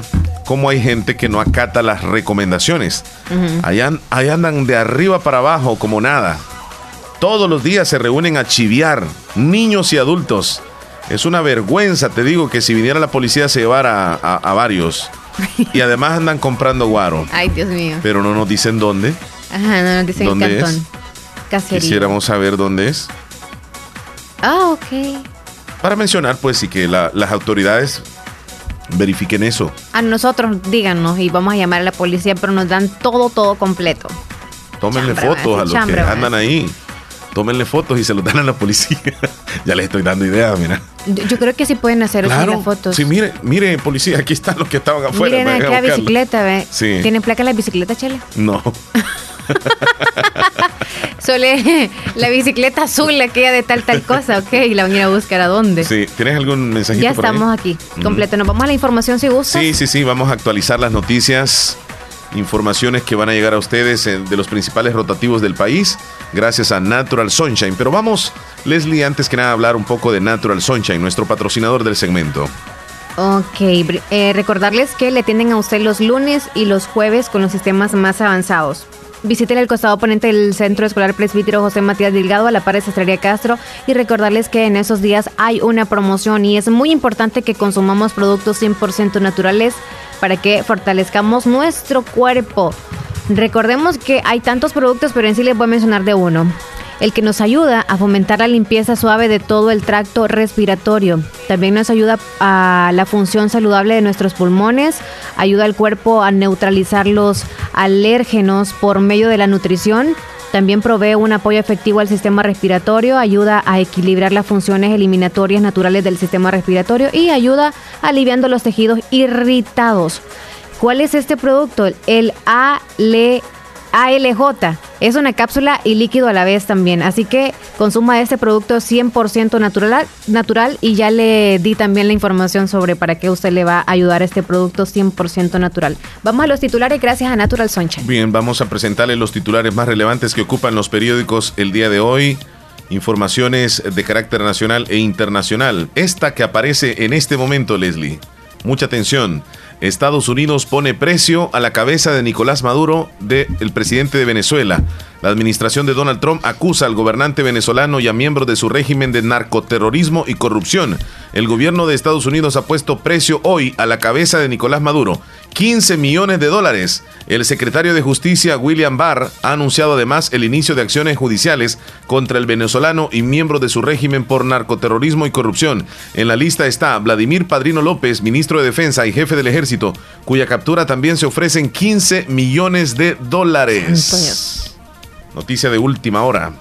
cómo hay gente que no acata las recomendaciones. Allá, ahí andan de arriba para abajo como nada. Todos los días se reúnen a chiviar, niños y adultos. Es una vergüenza, te digo, que si viniera la policía se llevara a, a varios. Y además andan comprando guaro. Ay, Dios mío. Pero no nos dicen dónde. Ajá, no nos dicen ¿Dónde cantón. es? Cacería. Quisiéramos saber dónde es. Ah, ok. Para mencionar, pues, y que la- las autoridades verifiquen eso. A nosotros díganos y vamos a llamar a la policía, pero nos dan todo, todo completo. Tómenle Chambre, van a fotos a los que a andan ahí. Tómenle fotos y se los dan a la policía. ya les estoy dando ideas, mira. Yo, creo que sí pueden hacer Claro. las fotos. Sí, mire, mire, policía, aquí están los que estaban afuera. Miren aquí a a buscarlo. bicicleta, ve. Sí. ¿Tienen placa la bicicleta, Chele? No. Solo la bicicleta azul, aquella de tal, tal cosa, ok. Y la van a ir a buscar a dónde. Sí, ¿tienes algún mensajito ya por ahí? estamos aquí, completo. Nos vamos a la información si gusta. Sí, sí, sí, vamos a actualizar las noticias, informaciones que van a llegar a ustedes eh, de los principales rotativos del país, gracias a Natural Sunshine. Pero vamos, Leslie, antes que nada, hablar un poco de Natural Sunshine, nuestro patrocinador del segmento. Ok, eh, recordarles que le atienden a usted los lunes y los jueves con los sistemas más avanzados. Visiten el costado oponente del Centro Escolar Presbítero José Matías Delgado a la par de Sastrería Castro y recordarles que en esos días hay una promoción y es muy importante que consumamos productos 100% naturales para que fortalezcamos nuestro cuerpo. Recordemos que hay tantos productos, pero en sí les voy a mencionar de uno. El que nos ayuda a fomentar la limpieza suave de todo el tracto respiratorio. También nos ayuda a la función saludable de nuestros pulmones, ayuda al cuerpo a neutralizar los alérgenos por medio de la nutrición. También provee un apoyo efectivo al sistema respiratorio, ayuda a equilibrar las funciones eliminatorias naturales del sistema respiratorio y ayuda aliviando los tejidos irritados. ¿Cuál es este producto? El ALJ ALJ. Es una cápsula y líquido a la vez también. Así que consuma este producto 100% natural, natural y ya le di también la información sobre para qué usted le va a ayudar a este producto 100% natural. Vamos a los titulares gracias a Natural Sunshine. Bien, vamos a presentarle los titulares más relevantes que ocupan los periódicos el día de hoy. Informaciones de carácter nacional e internacional. Esta que aparece en este momento, Leslie. Mucha atención. Estados Unidos pone precio a la cabeza de Nicolás Maduro, de, el presidente de Venezuela. La administración de Donald Trump acusa al gobernante venezolano y a miembros de su régimen de narcoterrorismo y corrupción. El gobierno de Estados Unidos ha puesto precio hoy a la cabeza de Nicolás Maduro, 15 millones de dólares. El secretario de Justicia, William Barr, ha anunciado además el inicio de acciones judiciales contra el venezolano y miembros de su régimen por narcoterrorismo y corrupción. En la lista está Vladimir Padrino López, ministro de Defensa y jefe del ejército, cuya captura también se ofrecen 15 millones de dólares. Noticia de última hora.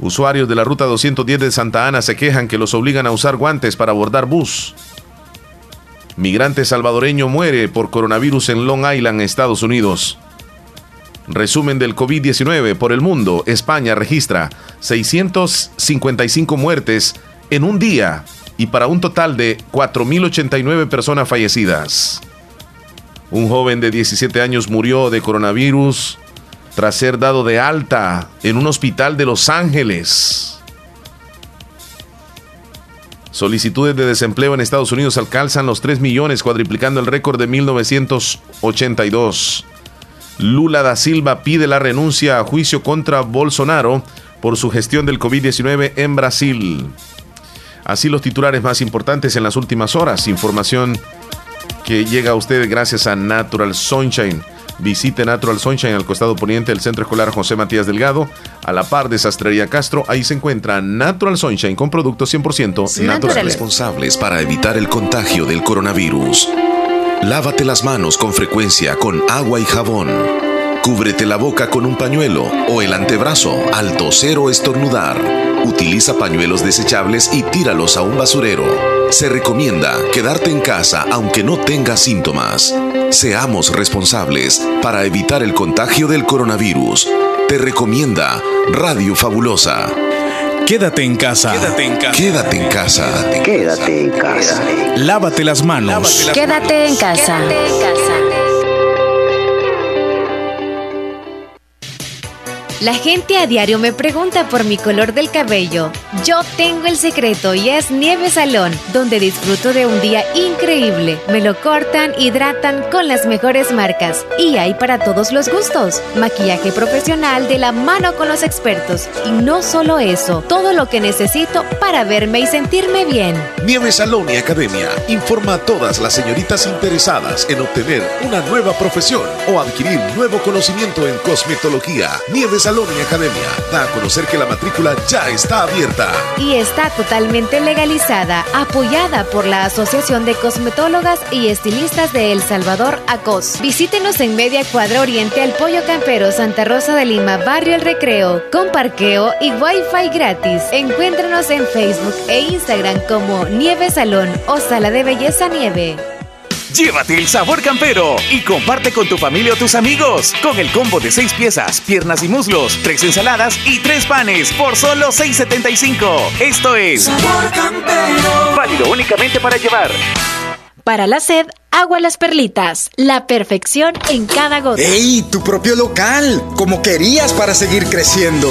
Usuarios de la ruta 210 de Santa Ana se quejan que los obligan a usar guantes para abordar bus. Migrante salvadoreño muere por coronavirus en Long Island, Estados Unidos. Resumen del COVID-19 por el mundo. España registra 655 muertes en un día y para un total de 4.089 personas fallecidas. Un joven de 17 años murió de coronavirus tras ser dado de alta en un hospital de Los Ángeles. Solicitudes de desempleo en Estados Unidos alcanzan los 3 millones, cuadriplicando el récord de 1982. Lula da Silva pide la renuncia a juicio contra Bolsonaro por su gestión del COVID-19 en Brasil. Así los titulares más importantes en las últimas horas. Información que llega a usted gracias a Natural Sunshine. Visite Natural Sunshine al costado poniente del Centro Escolar José Matías Delgado, a la par de Sastrería Castro. Ahí se encuentra Natural Sunshine con productos 100% naturales. responsables para evitar el contagio del coronavirus. Lávate las manos con frecuencia con agua y jabón. Cúbrete la boca con un pañuelo o el antebrazo al toser o estornudar. Utiliza pañuelos desechables y tíralos a un basurero. Se recomienda quedarte en casa aunque no tengas síntomas. Seamos responsables para evitar el contagio del coronavirus. Te recomienda Radio Fabulosa. Quédate en casa. Quédate en casa. Quédate en casa. Quédate en casa. Lávate las manos. Quédate en casa. La gente a diario me pregunta por mi color del cabello. Yo tengo el secreto y es Nieve Salón, donde disfruto de un día increíble. Me lo cortan, hidratan con las mejores marcas y hay para todos los gustos. Maquillaje profesional de la mano con los expertos. Y no solo eso, todo lo que necesito para verme y sentirme bien. Nieve Salón y Academia informa a todas las señoritas interesadas en obtener una nueva profesión o adquirir nuevo conocimiento en cosmetología. Nieve Salón y Academia da a conocer que la matrícula ya está abierta. Y está totalmente legalizada, apoyada por la Asociación de Cosmetólogas y Estilistas de El Salvador, ACOS. Visítenos en Media Cuadra Oriente al Pollo Campero, Santa Rosa de Lima, Barrio El Recreo, con parqueo y wifi gratis. Encuéntranos en Facebook e Instagram como Nieve Salón o Sala de Belleza Nieve. Llévate el sabor campero y comparte con tu familia o tus amigos con el combo de seis piezas, piernas y muslos, tres ensaladas y tres panes por solo 6.75. Esto es Sabor Campero. Válido únicamente para llevar. Para la sed, agua las perlitas. La perfección en cada gota. ¡Ey! Tu propio local. Como querías para seguir creciendo.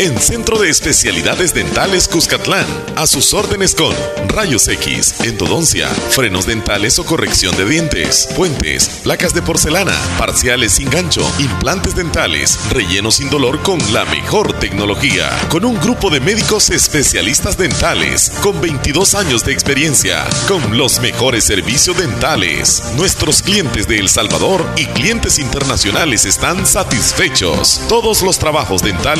en Centro de Especialidades Dentales Cuscatlán. A sus órdenes con rayos X, endodoncia, frenos dentales o corrección de dientes, puentes, placas de porcelana, parciales sin gancho, implantes dentales, relleno sin dolor con la mejor tecnología. Con un grupo de médicos especialistas dentales con 22 años de experiencia, con los mejores servicios dentales. Nuestros clientes de El Salvador y clientes internacionales están satisfechos. Todos los trabajos dentales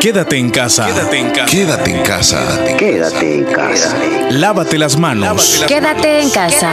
Quédate en casa. Quédate en casa. Quédate en casa. Quédate en casa. Lávate las manos. Quédate en casa.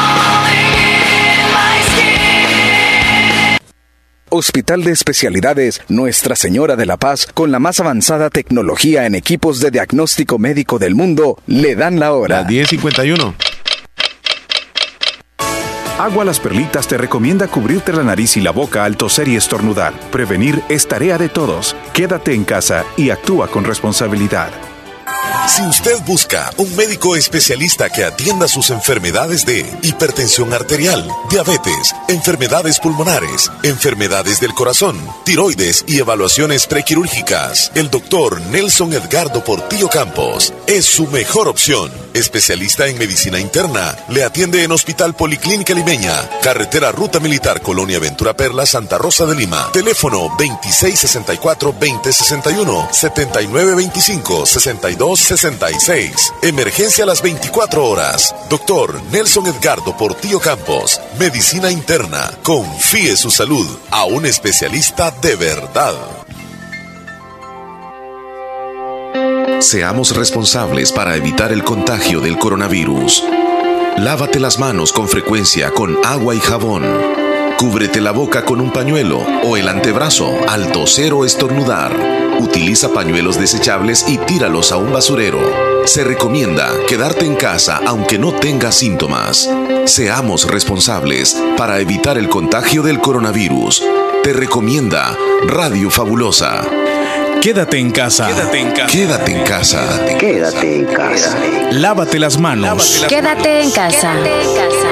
Hospital de Especialidades Nuestra Señora de la Paz, con la más avanzada tecnología en equipos de diagnóstico médico del mundo, le dan la hora. 10.51. Agua Las Perlitas te recomienda cubrirte la nariz y la boca al toser y estornudar. Prevenir es tarea de todos. Quédate en casa y actúa con responsabilidad. Si usted busca un médico especialista que atienda sus enfermedades de hipertensión arterial, diabetes, enfermedades pulmonares, enfermedades del corazón, tiroides y evaluaciones prequirúrgicas, el doctor Nelson Edgardo Portillo Campos es su mejor opción. Especialista en medicina interna, le atiende en Hospital Policlínica Limeña, Carretera Ruta Militar Colonia Ventura Perla, Santa Rosa de Lima. Teléfono 2664-2061, 7925-62 66. Emergencia a las 24 horas. Doctor Nelson Edgardo Portillo Campos. Medicina interna. Confíe su salud a un especialista de verdad. Seamos responsables para evitar el contagio del coronavirus. Lávate las manos con frecuencia con agua y jabón. Cúbrete la boca con un pañuelo o el antebrazo al toser o estornudar. Utiliza pañuelos desechables y tíralos a un basurero. Se recomienda quedarte en casa aunque no tengas síntomas. Seamos responsables para evitar el contagio del coronavirus. Te recomienda Radio Fabulosa. Quédate en casa. Quédate en casa. Quédate en casa. Quédate en casa. Lávate las manos. Quédate en casa. En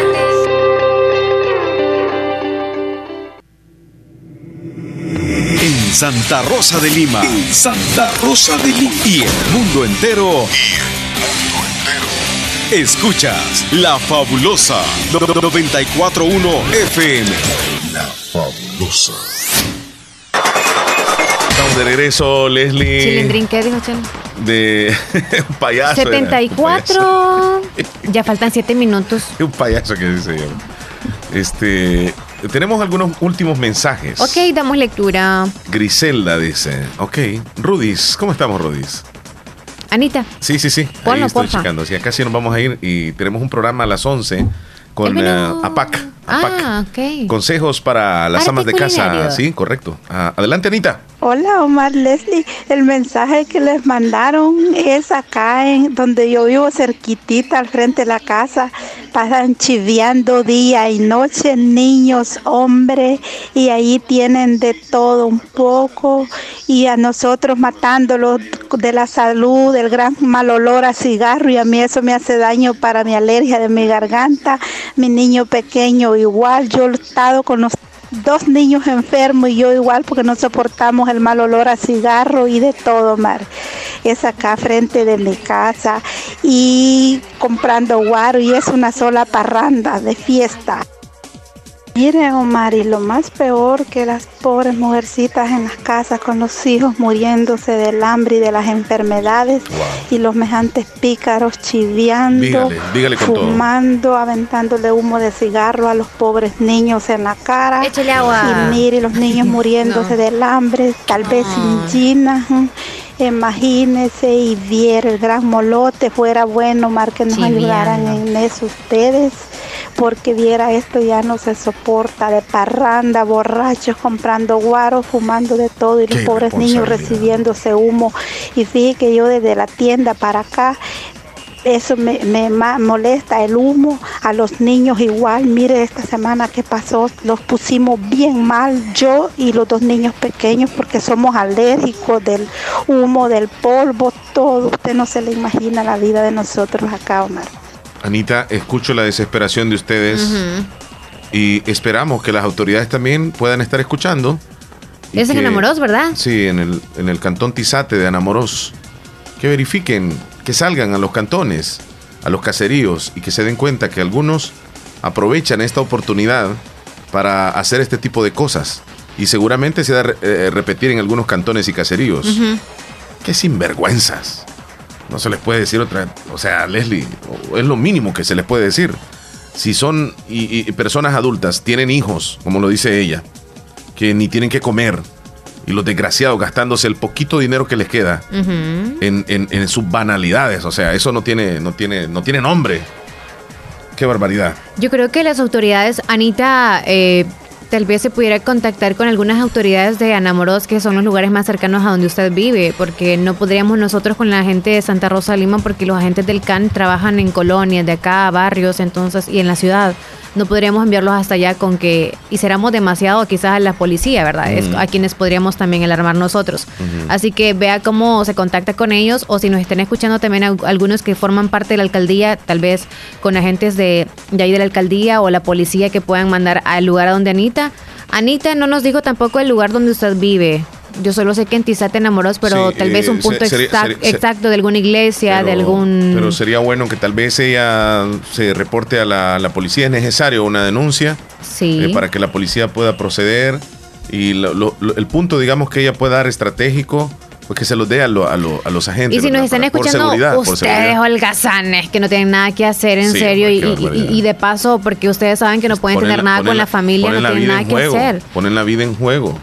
Santa Rosa de Lima. En Santa Rosa de Lima. Y el mundo entero. Escuchas La Fabulosa 941 FM. La Fabulosa. Estamos de regreso, Leslie. Chilindrín, ¿qué dijo Chelo? De un payaso. era, un 74. Ya faltan 7 minutos. Un payaso que dice yo. Este. Tenemos algunos últimos mensajes. Ok, damos lectura. Griselda dice. Ok. Rudis, ¿cómo estamos, Rudis? Anita. Sí, sí, sí. Ponlo, Ahí estoy porfa. checando. Sí, acá sí nos vamos a ir y tenemos un programa a las 11 con eh, APAC. Ah, ok. Consejos para las Arte amas de casa. culinario. Sí, correcto. Ah, adelante, Anita. Hola Omar Leslie, el mensaje que les mandaron es acá en donde yo vivo cerquitita al frente de la casa, pasan chiviando día y noche niños, hombres y ahí tienen de todo un poco. Y a nosotros matándolos de la salud, del gran mal olor a cigarro y a mí eso me hace daño para mi alergia de mi garganta, mi niño pequeño igual, yo he estado con los dos niños enfermos y yo igual porque no soportamos el mal olor a cigarro y de todo, Mar. Es acá frente de mi casa y comprando guaro y es una sola parranda de fiesta. Mire, Omar, y lo más peor que las pobres mujercitas en las casas con los hijos muriéndose del hambre y de las enfermedades y los mejantes pícaros chiviando, Dígale, dígale con todo. fumando, aventándole humo de cigarro a los pobres niños en la cara. Échale agua. Y mire, los niños muriéndose del hambre, tal vez sin gina. ujú. Imagínese y viera el gran molote, fuera bueno, Omar, que nos ayudaran en eso ustedes porque viera esto ya no se soporta de parranda, borrachos comprando guaro, fumando de todo y los Qué pobres niños recibiéndose humo. Y fíjate que yo desde la tienda para acá, eso me, me molesta el humo a los niños igual. Mire esta semana que pasó, los pusimos bien mal yo y los dos niños pequeños porque somos alérgicos del humo, del polvo, todo. Usted no se le imagina la vida de nosotros acá, Omar. Anita, escucho la desesperación de ustedes y esperamos que las autoridades también puedan estar escuchando. Es en Enamoros, ¿verdad? Sí, en el, en el cantón Tizate de Anamoros. Que verifiquen, que salgan a los cantones, a los caseríos y que se den cuenta que algunos aprovechan esta oportunidad para hacer este tipo de cosas. Y seguramente se va a eh, repetir en algunos cantones y caseríos. Ujú. Qué sinvergüenzas. No se les puede decir otra. O sea, Leslie, es lo mínimo que se les puede decir. Si son y, y personas adultas, tienen hijos, como lo dice ella, que ni tienen que comer, y los desgraciados gastándose el poquito dinero que les queda en- en sus banalidades. O sea, eso no tiene, no tiene, no tiene nombre. Qué barbaridad. Yo creo que las autoridades, Anita, eh, tal vez se pudiera contactar con algunas autoridades de Anamoros, que son los lugares más cercanos a donde usted vive, porque no podríamos nosotros con la gente de Santa Rosa Lima, porque los agentes del CAN trabajan en colonias de acá, barrios, entonces, y en la ciudad. No podríamos enviarlos hasta allá con que hiciéramos demasiado quizás a la policía, ¿verdad? Es a quienes podríamos también alarmar nosotros. Así que vea cómo se contacta con ellos o si nos estén escuchando también algunos que forman parte de la alcaldía, tal vez con agentes de, de ahí de la alcaldía o la policía que puedan mandar al lugar a donde Anita. Anita no nos dijo tampoco el lugar donde usted vive. Yo solo sé que en Tizate enamoros, pero tal vez un eh, punto exacto de alguna iglesia, de algún... Pero sería bueno que tal vez ella se reporte a la, policía. ¿Es necesario una denuncia? Sí. Eh, para que la policía pueda proceder. Y el punto, digamos, que ella pueda dar estratégico pues que se los dé a, los agentes. Y si nos están escuchando ustedes holgazanes que no tienen nada que hacer en serio y, de paso porque ustedes saben que no pueden tener nada con la, familia, no tienen nada que hacer. Ponen la vida en juego.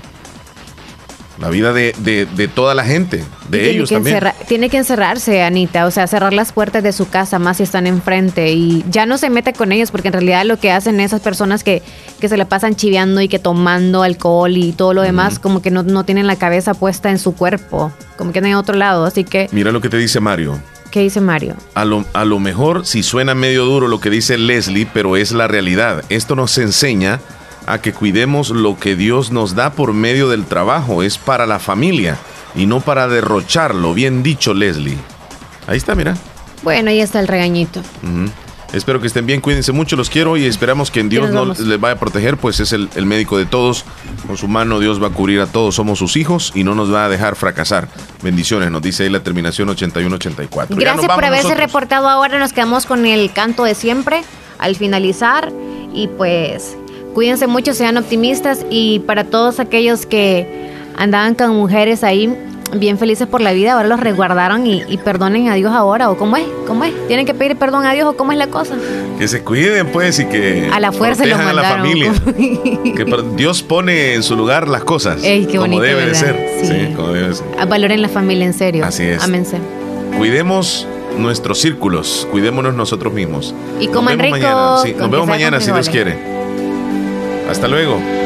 La vida de, de, toda la gente, de ellos también. tiene que encerrarse, Anita, o sea, cerrar las puertas de su casa más si están enfrente y ya no se mete con ellos porque en realidad lo que hacen esas personas que, que se le pasan chiveando y que tomando alcohol y todo lo demás, como que no, no tienen la cabeza puesta en su cuerpo, como que en otro lado, así que... Mira lo que te dice Mario. ¿Qué dice Mario? A lo, a lo mejor si suena medio duro lo que dice Leslie, pero es la realidad. Esto nos enseña a que cuidemos lo que Dios nos da por medio del trabajo. Es para la familia y no para derrocharlo. Bien dicho, Leslie. Ahí está, mira. Bueno, ahí está el regañito. Espero que estén bien, cuídense mucho, los quiero y esperamos que en Dios no les vaya a proteger, pues es el, médico de todos. Con su mano Dios va a cubrir a todos, somos sus hijos y no nos va a dejar fracasar. Bendiciones, nos dice ahí la terminación 8184. Gracias por haberse reportado ahora, nos quedamos con el canto de siempre al finalizar y pues Cuídense mucho, sean optimistas y para todos aquellos que andaban con mujeres ahí bien felices por la vida, ahora los resguardaron y, perdonen a Dios ahora, o cómo es, cómo es, tienen que pedir perdón a Dios o cómo es la cosa. Que se cuiden pues y que a la fuerza los mandaron. a la familia. que Dios pone en su lugar las cosas como, debe de ser. Sí. como debe de ser. Valoren la familia en serio. Así es. Ámense. Cuidemos nuestros círculos, cuidémonos nosotros mismos. Y coman rico. Mañana, nos vemos mañana si Dios quiere. Hasta luego.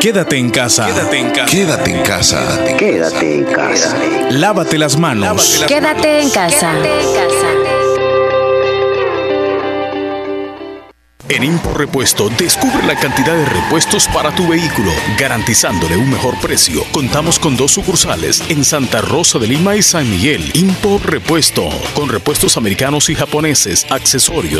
Quédate en casa. Quédate en casa. Quédate en casa. Quédate en casa. Lávate las manos. Quédate en casa. En Impor Repuesto, descubre la cantidad de repuestos para tu vehículo, garantizándole un mejor precio. Contamos con dos sucursales en Santa Rosa de Lima y San Miguel. Impor Repuesto, con repuestos americanos y japoneses, accesorios